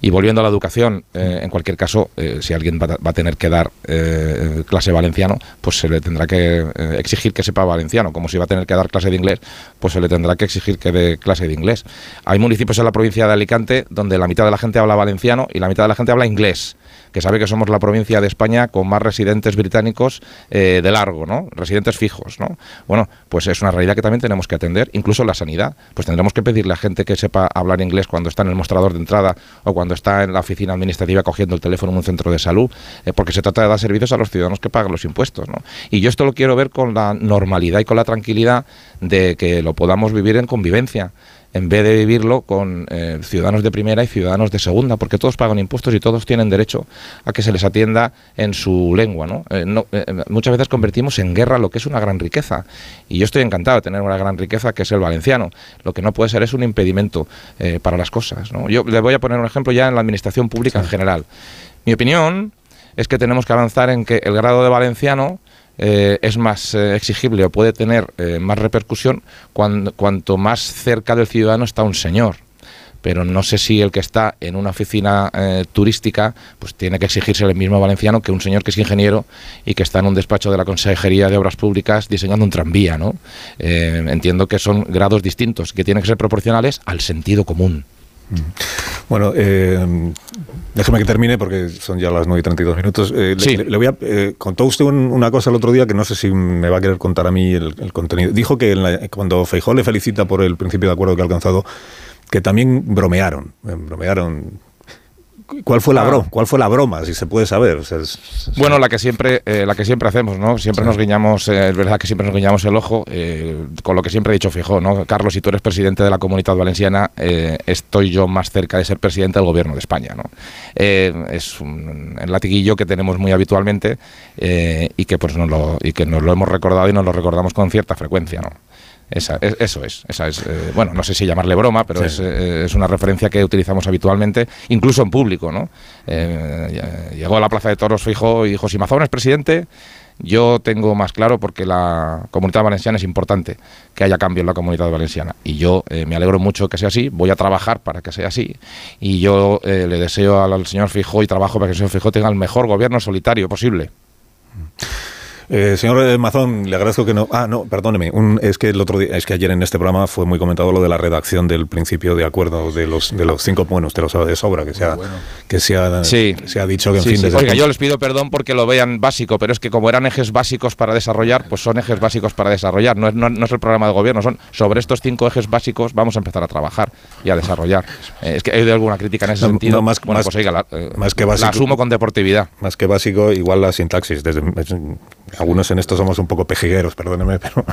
Y volviendo a la educación, eh, en cualquier caso, eh, si alguien va, va a tener que dar eh, clase valenciano, pues se le tendrá que eh, exigir que sepa valenciano, como si va a tener que dar clase de inglés, pues se le tendrá que exigir que dé clase de inglés. Hay municipios en la provincia de Alicante donde la mitad de la gente habla valenciano y la mitad de la gente habla inglés que sabe que somos la provincia de España con más residentes británicos eh, de largo, ¿no? Residentes fijos, ¿no? Bueno, pues es una realidad que también tenemos que atender, incluso la sanidad. Pues tendremos que pedirle a gente que sepa hablar inglés cuando está en el mostrador de entrada o cuando está en la oficina administrativa cogiendo el teléfono en un centro de salud, eh, porque se trata de dar servicios a los ciudadanos que pagan los impuestos, ¿no? Y yo esto lo quiero ver con la normalidad y con la tranquilidad de que lo podamos vivir en convivencia en vez de vivirlo con eh, ciudadanos de primera y ciudadanos de segunda, porque todos pagan impuestos y todos tienen derecho a que se les atienda en su lengua. ¿no? Eh, no, eh, muchas veces convertimos en guerra lo que es una gran riqueza, y yo estoy encantado de tener una gran riqueza que es el valenciano. Lo que no puede ser es un impedimento para las cosas. ¿no? Yo le voy a poner un ejemplo ya en la administración pública en general. Mi opinión es que tenemos que avanzar en que el grado de valenciano eh, es más eh, exigible o puede tener eh, más repercusión cuando, cuanto más cerca del ciudadano está un señor. Pero no sé si el que está en una oficina eh, turística pues tiene que exigirse el mismo valenciano que un señor que es ingeniero y que está en un despacho de la Consejería de Obras Públicas diseñando un tranvía. ¿no? Entiendo que son grados distintos, que tienen que ser proporcionales al sentido común. Bueno, eh, déjeme que termine porque son ya las 9 y 32 minutos. Eh, Sí. le, le voy a, eh, contó usted un- una cosa el otro día que no sé si me va a querer contar a mí el, el contenido. Dijo que en la- cuando Feijó le felicita por el principio de acuerdo que ha alcanzado, que también bromearon. eh, bromearon. ¿Cuál fue la Ah. broma? ¿Cuál fue la broma? Si se puede saber. O sea, es- es- Bueno, la que siempre, eh, la que siempre hacemos, ¿no? Siempre nos guiñamos, eh, es verdad que siempre nos guiñamos el ojo, eh, con lo que siempre he dicho fijo, ¿no? Carlos, si tú eres presidente de la Comunidad Valenciana, eh, estoy yo más cerca de ser presidente del Gobierno de España, ¿no? Es un el latiguillo que tenemos muy habitualmente eh, y que pues nos lo, y que nos lo hemos recordado y nos lo recordamos con cierta frecuencia, ¿no? Esa, es- eso es, esa es eh, bueno, no sé si llamarle broma, pero Sí. es, eh, es una referencia que utilizamos habitualmente, incluso en público, ¿no? Eh, llegó a la Plaza de Toros Fijo y dijo, si Mazón es presidente, yo tengo más claro porque la comunidad valenciana es importante que haya cambio en la comunidad valenciana. Y yo eh, me alegro mucho que sea así, voy a trabajar para que sea así. Y yo eh, le deseo al, al señor Fijo y trabajo para que el señor Fijo tenga el mejor gobierno solitario posible. Eh, señor eh, Mazón, le agradezco que no. Ah, no, perdóneme. Un- es que el otro día, es que ayer en este programa fue muy comentado lo de la redacción del principio de acuerdo de los de los cinco buenos, te lo sabe de sobra, que se ha, que se ha, Sí. se ha dicho que en Sí, fin sí. desde Oiga, yo les pido perdón porque lo vean básico, pero es que como eran ejes básicos para desarrollar, pues son ejes básicos para desarrollar. No es, no, no es el programa de gobierno, son sobre estos cinco ejes básicos vamos a empezar a trabajar y a desarrollar. Eh, es que he oído alguna crítica en ese No, sentido. no, más- bueno, más- pues oiga, la, eh, más que la básico- asumo con deportividad. más que básico, igual la sintaxis. Desde, es- algunos en esto somos un poco pejigueros, perdóneme, pero,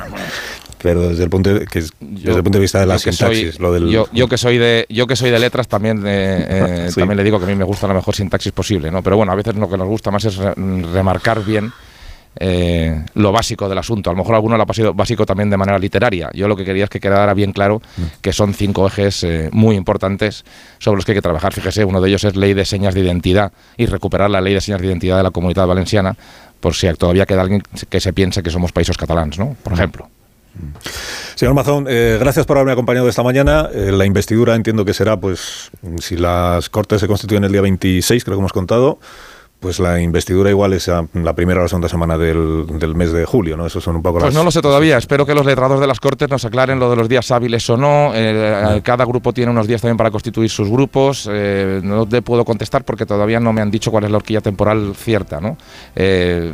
pero desde el punto de, que, desde el punto de vista de la sintaxis, soy- lo del yo, yo que soy de yo que soy de letras también eh, eh, Sí. también le digo que a mí me gusta la mejor sintaxis posible no pero bueno a veces lo que nos gusta más es re- remarcar bien eh, lo básico del asunto a lo mejor alguno lo ha pasado básico también de manera literaria yo lo que quería es que quedara bien claro Mm. que son cinco ejes eh, muy importantes sobre los que hay que trabajar fíjese uno de ellos es ley de señas de identidad y recuperar la ley de señas de identidad de la comunidad valenciana por si todavía queda alguien que se piense que somos países catalans no por ejemplo. Señor Mazón, eh, gracias por haberme acompañado esta mañana. Eh, la investidura entiendo que será, pues, si las Cortes se constituyen el día 26, creo que hemos contado, pues la investidura igual es a la primera o la segunda semana del, del mes de julio, ¿no? Eso son un poco Pues las... no lo sé todavía. Espero que los letrados de las Cortes nos aclaren lo de los días hábiles o no. Eh, cada grupo tiene unos días también para constituir sus grupos. Eh, no te puedo contestar porque todavía no me han dicho cuál es la horquilla temporal cierta. ¿no? Eh,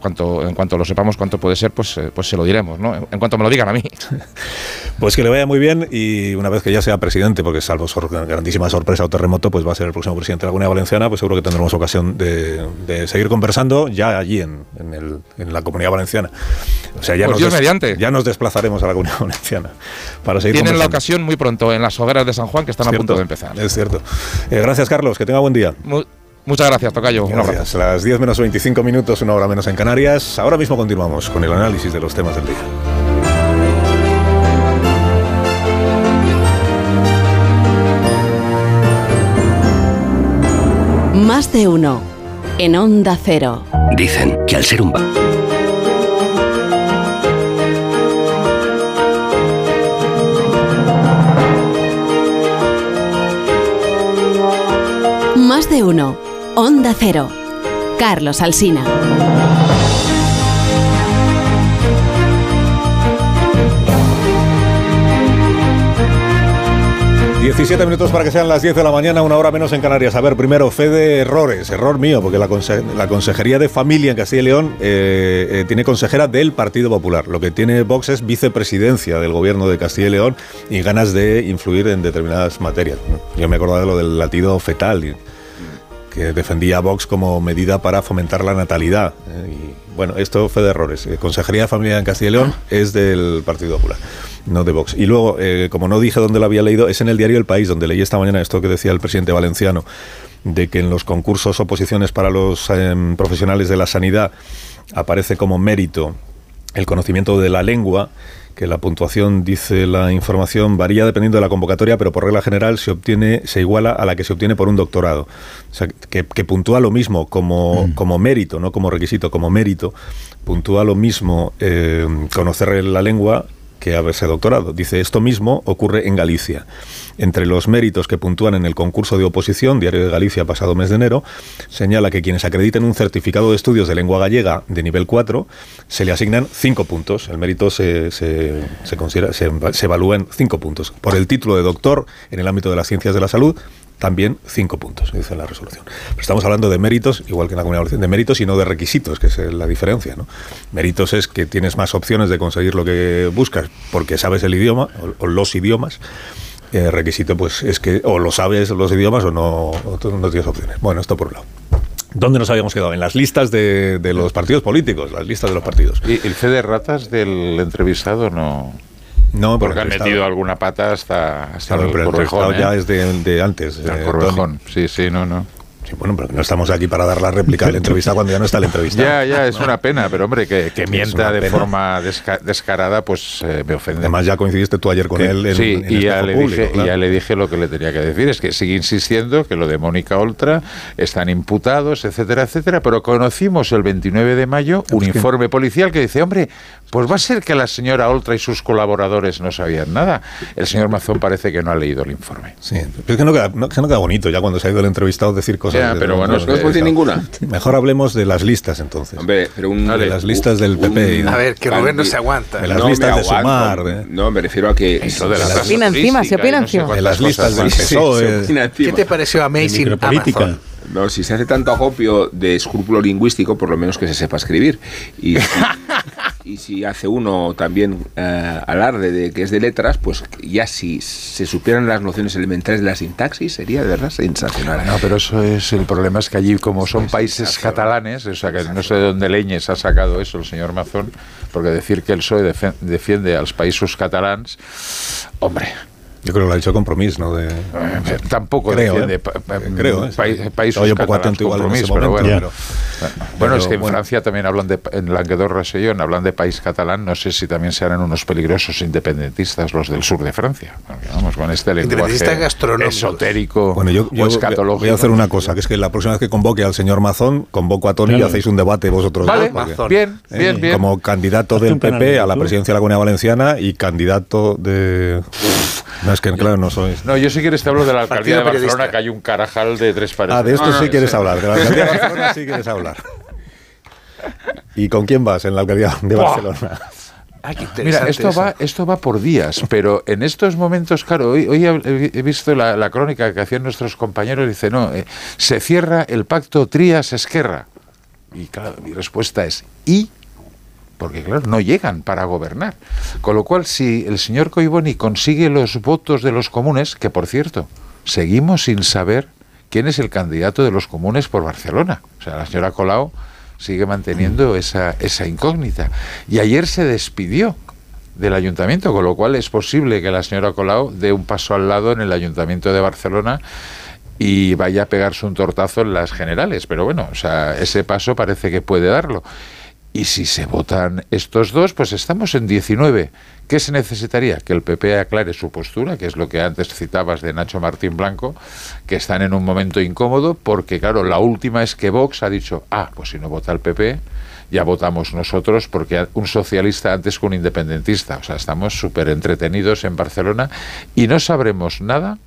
cuanto, en cuanto lo sepamos cuánto puede ser, pues, eh, pues se lo diremos. ¿no? En cuanto me lo digan a mí. Pues que le vaya muy bien y una vez que ya sea presidente, porque salvo sor- grandísima sorpresa o terremoto, pues va a ser el próximo presidente de la Comunidad Valenciana, pues seguro que tendremos ocasión de, de seguir conversando ya allí en, en el- en la Comunidad Valenciana. O sea, ya, Pues nos Dios mediante. ya nos desplazaremos a la Comunidad Valenciana para seguir Tienen la ocasión muy pronto en las hogueras de San Juan que están a Cierto, punto de empezar. Es cierto. Eh, gracias, Carlos. Que tenga buen día. Mu- muchas gracias, Tocayo. Un abrazo. Gracias. Las 10 menos 25 minutos, una hora menos en Canarias. Ahora mismo continuamos con el análisis de los temas del día. Más de uno. En Onda Cero. Dicen que al ser un va- Más de uno. Onda Cero. Carlos Alsina. 17 minutos para que sean las 10 de la mañana, una hora menos en Canarias. A ver, primero, fe de errores, error mío, porque la, conse- la Consejería de Familia en Castilla y León eh, eh, tiene consejera del Partido Popular. Lo que tiene Vox es vicepresidencia del gobierno de Castilla y León y ganas de influir en determinadas materias. Yo me acordaba de lo del latido fetal, que defendía Vox como medida para fomentar la natalidad. eh, y bueno, esto fue de errores. Eh, Consejería de Familia en Castilla y León es del Partido Popular, no de Vox. Y luego, eh, como no dije dónde lo había leído, es en el diario El País, donde leí esta mañana esto que decía el presidente valenciano, de que en los concursos oposiciones para los profesionales de la sanidad aparece como mérito el conocimiento de la lengua, que la puntuación, dice la información, varía dependiendo de la convocatoria, pero por regla general se obtiene, se iguala a la que se obtiene por un doctorado. O sea, que, que puntúa lo mismo como, como mérito, no como requisito, como mérito, puntúa lo mismo eh, conocer la lengua que haberse doctorado. Dice, esto mismo ocurre en Galicia. Entre los méritos que puntúan en el concurso de oposición, Diario de Galicia, pasado mes de enero, señala que quienes acrediten un certificado de estudios de lengua gallega de nivel 4, se le asignan 5 puntos. El mérito se, se, se considera, se, se evalúa en 5 puntos. Por el título de doctor en el ámbito de las ciencias de la salud, también cinco puntos, dice la resolución. Pero estamos hablando de méritos, igual que en la comunidad valenciana, de méritos y no de requisitos, que es eh, la diferencia. ¿no? Méritos es que tienes más opciones de conseguir lo que buscas porque sabes el idioma o, los idiomas. Eh, requisito, pues es que o lo sabes los idiomas o no, o no tienes opciones. Bueno, esto por un lado. ¿Dónde nos habíamos quedado? En las listas de, de los partidos políticos, las listas de los partidos. ¿Y el fe de ratas del entrevistado no? No, porque han entrevistado- metido alguna pata hasta, hasta Claro, el pero el entrevistado ¿eh? ya es de, antes. Del eh, corvejón, Tony. sí, sí, no, no. Sí, bueno, pero no estamos aquí para dar la réplica del entrevistado cuando ya no está el entrevistado. Ya, ya, es una pena, pero hombre, que, mienta de pena. forma desca- descarada, pues eh, me ofende. Además, ya coincidiste tú ayer con Que- él en, sí, en y, ya Espejo le Público, dije, y ya le dije lo que le tenía que decir, es que sigue insistiendo que lo de Mónica Oltra están imputados, etcétera, etcétera, pero conocimos el 29 de mayo un Es que- informe policial que dice, hombre, pues va a ser que la señora Oltra y sus colaboradores no sabían nada. El señor Mazón parece que no ha leído el informe. Sí, pero es que no queda, no, que no queda bonito ya cuando se ha ido el entrevistado decir cosas. Ya, pero bueno, no puedo decir de- ninguna. Mejor hablemos de las listas entonces. Hombre, pero un... de las listas del PP. A ver, que Rubén no se aguanta. De las No me listas de. Sumar. de- No, me refiero a que... Eso de la Se opina encima, se opina y no sé encima. de las listas del PSOE. ¿Qué te pareció Amazing. Amazon? No, si se hace tanto acopio de escrúpulo lingüístico, por lo menos que se sepa escribir. Y, y si hace uno también eh, alarde de que es de letras, pues ya si se supieran las nociones elementales de la sintaxis sería de verdad sensacional. No, pero eso es el problema es que allí como son países catalanes, o sea que no sé de dónde leñes ha sacado eso el señor Mazón, porque decir que el PSOE defiende a los países catalans, hombre, Yo creo que lo ha dicho Compromís, ¿no? De, tampoco creo, defiende ¿eh? pa- pa- creo, ¿eh? pa- países un poco atento igual en ese pero momento, bueno, pero- Bueno, es pero que en bueno. Francia también hablan de, en Languedoc-Roussillon hablan de país catalán, no sé si también serán unos peligrosos independentistas los del sur de Francia. Vamos, con este lenguaje esotérico Bueno, yo, yo o voy a- escatológico. voy a hacer una cosa, que es que la próxima vez que convoque al señor Mazón, convoco a Tony y Claro. hacéis un debate vosotros Vale, dos. porque- bien, ¿eh? bien, bien. Como candidato del PP a la presidencia de la Comunidad Valenciana y candidato de... No, es que claro, no sois... No, yo si quieres te hablo de la alcaldía de Barcelona, periodista. que hay un carajal de tres paredes. Ah, de esto No, no, sí no, quieres sí. hablar, de la alcaldía de Barcelona sí quieres hablar. ¿Y con quién vas en la alcaldía de Buah. Barcelona? Mira, esto va, esto va por días, pero en estos momentos, claro, hoy, hoy he he visto la, la crónica que hacían nuestros compañeros, dice, no, eh, se cierra el pacto Trías-Esquerra. Y claro, mi respuesta es, ¿y? Porque claro, no llegan para gobernar. Con lo cual, si el señor Coiboni consigue los votos de los comunes, que por cierto, seguimos sin saber quién es el candidato de los comunes por Barcelona. O sea, la señora Colau sigue manteniendo esa, esa incógnita. Y ayer se despidió del ayuntamiento, con lo cual es posible que la señora Colau dé un paso al lado en el ayuntamiento de Barcelona y vaya a pegarse un tortazo en las generales. Pero bueno, o sea, ese paso parece que puede darlo. Y si se votan estos dos, pues estamos en 19. ¿Qué se necesitaría? Que el PP aclare su postura, que es lo que antes citabas de Nacho Martín Blanco, que están en un momento incómodo, porque claro, la última es que Vox ha dicho, ah, pues si no vota el PP, ya votamos nosotros, porque un socialista antes que un independentista. O sea, estamos súper entretenidos en Barcelona y no sabremos nada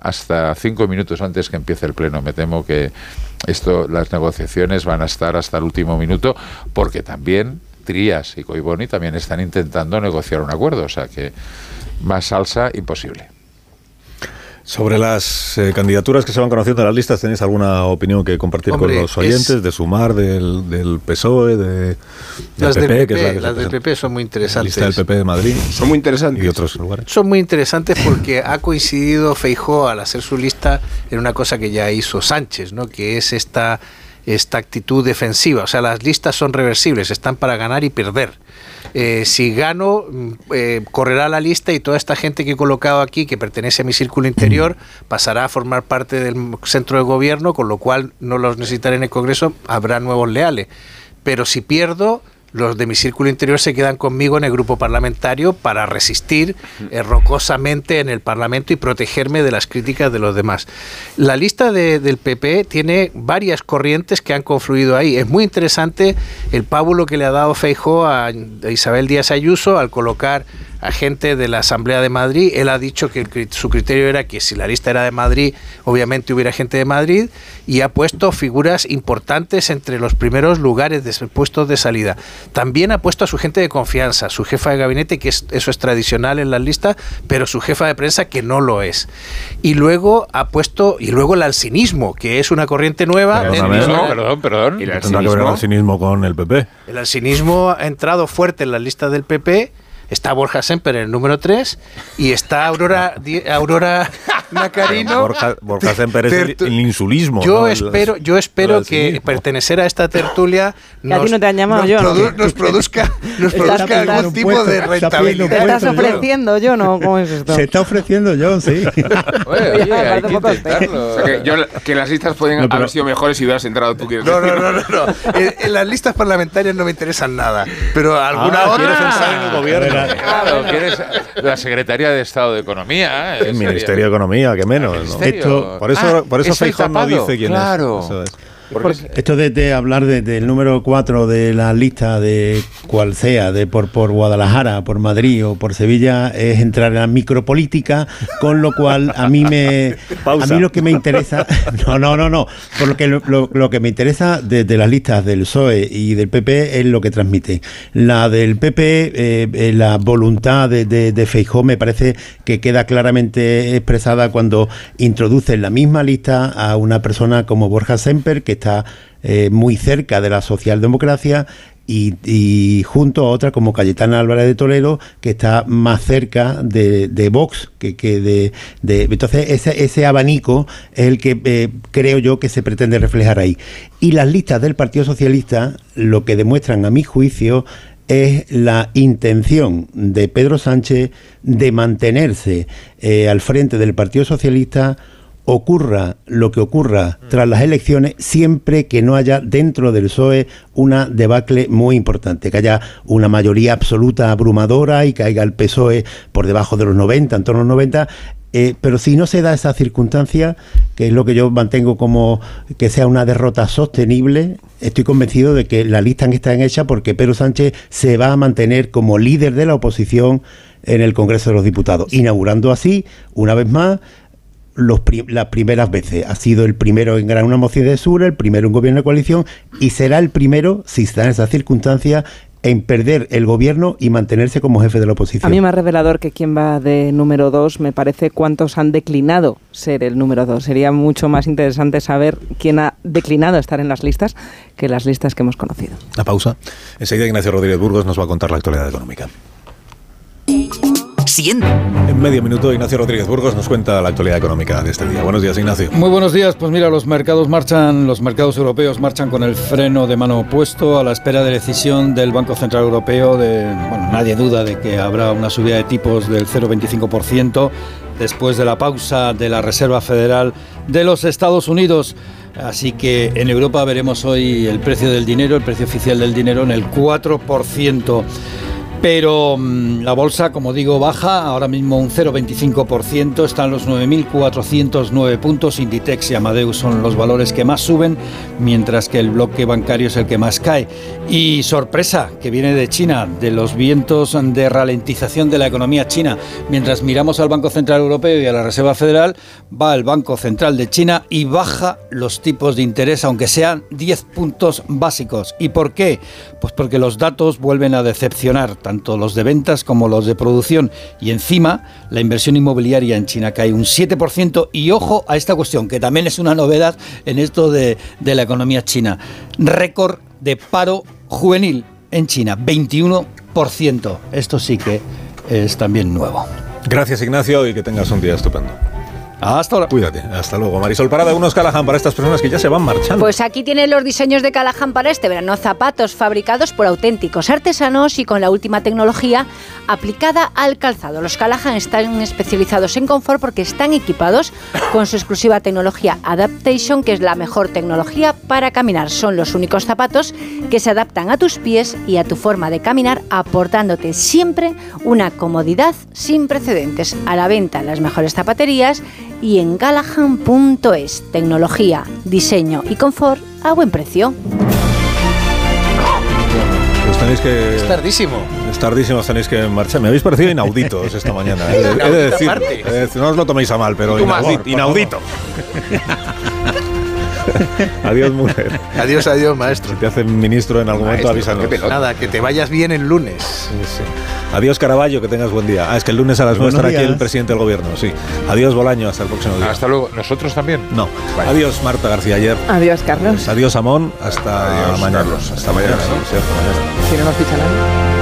hasta cinco minutos antes que empiece el pleno. Me temo que esto, las negociaciones van a estar hasta el último minuto, porque también Trías y Coiboni también están intentando negociar un acuerdo. O sea que más salsa imposible. Sobre las eh, candidaturas que se van conociendo en las listas, ¿tenéis alguna opinión que compartir Hombre, con los oyentes? es- De Sumar, del, del PSOE, de, del Las del PP, que es la que las del. PP son muy interesantes. Lista del PP de Madrid. Son muy interesantes. Y otros lugares. Son muy interesantes porque ha coincidido Feijó al hacer su lista en una cosa que ya hizo Sánchez, ¿no? que es esta, esta actitud defensiva. O sea, las listas son reversibles, están para ganar y perder. Eh, si gano, mm, eh, correrá la lista y toda esta gente que he colocado aquí, que pertenece a mi círculo interior, pasará a formar parte del centro de gobierno, con lo cual no los necesitaré en el Congreso, habrá nuevos leales. Pero si pierdo, los de mi círculo interior se quedan conmigo en el grupo parlamentario para resistir eh, rocosamente en el Parlamento y protegerme de las críticas de los demás. La lista de- del PP tiene varias corrientes que han confluido ahí. Es muy interesante el pábulo que le ha dado Feijó a, a Isabel Díaz Ayuso al colocar a gente de la Asamblea de Madrid. Él ha dicho que el su criterio era que si la lista era de Madrid, obviamente hubiera gente de Madrid y ha puesto figuras importantes entre los primeros lugares de puestos de salida. También ha puesto a su gente de confianza, su jefa de gabinete, que es- eso es tradicional en las listas, pero su jefa de prensa que no lo es. Y luego ha puesto, y luego el alcinismo, que es una corriente nueva. No, perdón, perdón. ¿Y el ver el alcinismo? alcinismo con el PP. El alcinismo ha entrado fuerte en la lista del PP. Está Borja Semper en el número 3 y está Aurora, Aurora Nacarino. Borja, Borja Semper es el, el insulismo. Yo ¿no? Espero, yo espero que pertenecer a esta tertulia a ti no te han llamado, nos, yo, ¿no? produ- nos produzca, nos produzca algún tipo puesto, de rentabilidad. ¿Te estás ofreciendo yo no? ¿Cómo es esto? Se está ofreciendo John, sí. Oye, hay que un poco intentarlo. O sea, que, yo- que las listas pueden No, pero- haber sido mejores si hubieras entrado tú. quieres No, no, no, no, no. En, en las listas parlamentarias no me interesan nada. Pero alguna Ah, otra. ¿quieres entrar en el gobierno? Claro, ¿quieres la Secretaría de Estado de Economía? eh, El sería- Ministerio de Economía, que menos. ¿no? Esto- Por eso, Ah, por eso Feijóo no dice quién claro. es. Eso es. Esto de, de hablar de- del número 4 de la lista de cual sea, de por, por Guadalajara, por Madrid o por Sevilla, es entrar en la micropolítica, con lo cual a mí me Pausa. a mí lo que me interesa, no, no, no, no, por lo que lo, que me interesa de, de las listas del PSOE y del PP es lo que transmite. La del PP, eh, eh, la voluntad de, de, de Feijóo me parece que queda claramente expresada cuando introduce en la misma lista a una persona como Borja Semper, que está eh, muy cerca de la socialdemocracia y, junto a otra como Cayetana Álvarez de Toledo, que está más cerca de, de Vox que, que de, de- Entonces, ese, ese abanico es el que eh, creo yo que se pretende reflejar ahí. Y las listas del Partido Socialista lo que demuestran, a mi juicio, es la intención de Pedro Sánchez de mantenerse eh, al frente del Partido Socialista ocurra lo que ocurra tras las elecciones, siempre que no haya dentro del PSOE una debacle muy importante, que haya una mayoría absoluta abrumadora y caiga el PSOE por debajo de los 90, en torno a los 90. eh, pero si no se da esa circunstancia, que es lo que yo mantengo como que sea una derrota sostenible, estoy convencido de que la lista está en hecha porque Pedro Sánchez se va a mantener como líder de la oposición en el Congreso de los Diputados, inaugurando así, una vez más, los pri- las primeras veces. Ha sido el primero en ganar una moción de sur, el primero en gobierno de coalición y será el primero, si está en esa circunstancia, en perder el gobierno y mantenerse como jefe de la A oposición. mí más revelador que quien va de número dos me parece cuántos han declinado ser el número dos. Sería mucho más interesante saber quién ha declinado estar en las listas que las listas que hemos conocido. Una pausa. Enseguida Ignacio Rodríguez Burgos nos va a contar la actualidad económica. En medio minuto, Ignacio Rodríguez Burgos nos cuenta la actualidad económica de este día. Buenos días, Ignacio. Muy buenos días. Pues mira, los mercados marchan, los mercados europeos marchan con el freno de mano opuesto a la espera de decisión del Banco Central Europeo. De, bueno, nadie duda de que habrá una subida de tipos del 0,25% después de la pausa de la Reserva Federal de los Estados Unidos. Así que en Europa veremos hoy el precio del dinero, el precio oficial del dinero en el 4%. Pero mm, la bolsa, como digo, baja, ahora mismo un 0,25%, están los 9.409 puntos, Inditex y Amadeus son los valores que más suben, mientras que el bloque bancario es el que más cae. Y sorpresa, que viene de China, de los vientos de ralentización de la economía china. Mientras miramos al Banco Central Europeo y a la Reserva Federal, va el Banco Central de China y baja los tipos de interés, aunque sean 10 puntos básicos. ¿Y por qué? Pues porque los datos vuelven a decepcionar, tanto los de ventas como los de producción. Y encima, la inversión inmobiliaria en China cae un 7%. Y ojo a esta cuestión, que también es una novedad en esto de, de la economía china. Récord de paro juvenil en China, 21%. Esto sí que es también nuevo. Gracias, Ignacio, y que tengas un día estupendo. Hasta ahora. Cuídate. Hasta luego. Marisol Parada, unos Callahan para estas personas que ya se van marchando. Pues aquí tienen los diseños de Callahan para este verano. Zapatos fabricados por auténticos artesanos y con la última tecnología aplicada al calzado. Los Callahan están especializados en confort porque están equipados con su exclusiva tecnología Adaptation, que es la mejor tecnología para caminar. Son los únicos zapatos que se adaptan a tus pies y a tu forma de caminar, aportándote siempre una comodidad sin precedentes. A la venta en las mejores zapaterías y en Callahan.es. Tecnología, diseño y confort a buen precio. Pues tenéis que... Es tardísimo. Es tardísimo, os tenéis que marchar. Me habéis parecido inauditos esta mañana. ¿eh? He de- he de decir, parte. he de decir, no os lo toméis a mal, pero inaudito. Adiós, mujer. Adiós, adiós, maestro. Si te hacen ministro en algún momento, avísanos. Nada, que te vayas bien el lunes. Sí, sí. Adiós, Caraballo, que tengas buen día. Ah, es que el lunes a las Buenos 9 estará aquí el presidente del gobierno, sí. Adiós, Bolaño, hasta el próximo día. Hasta luego. ¿Nosotros también? No. Adiós, Marta García ayer. Adiós, Carlos. Adiós, Amón. Hasta Adiós, mañana. Carlos. Hasta mañana. sí, sí, hasta mañana. Si no nos fichan a nadie.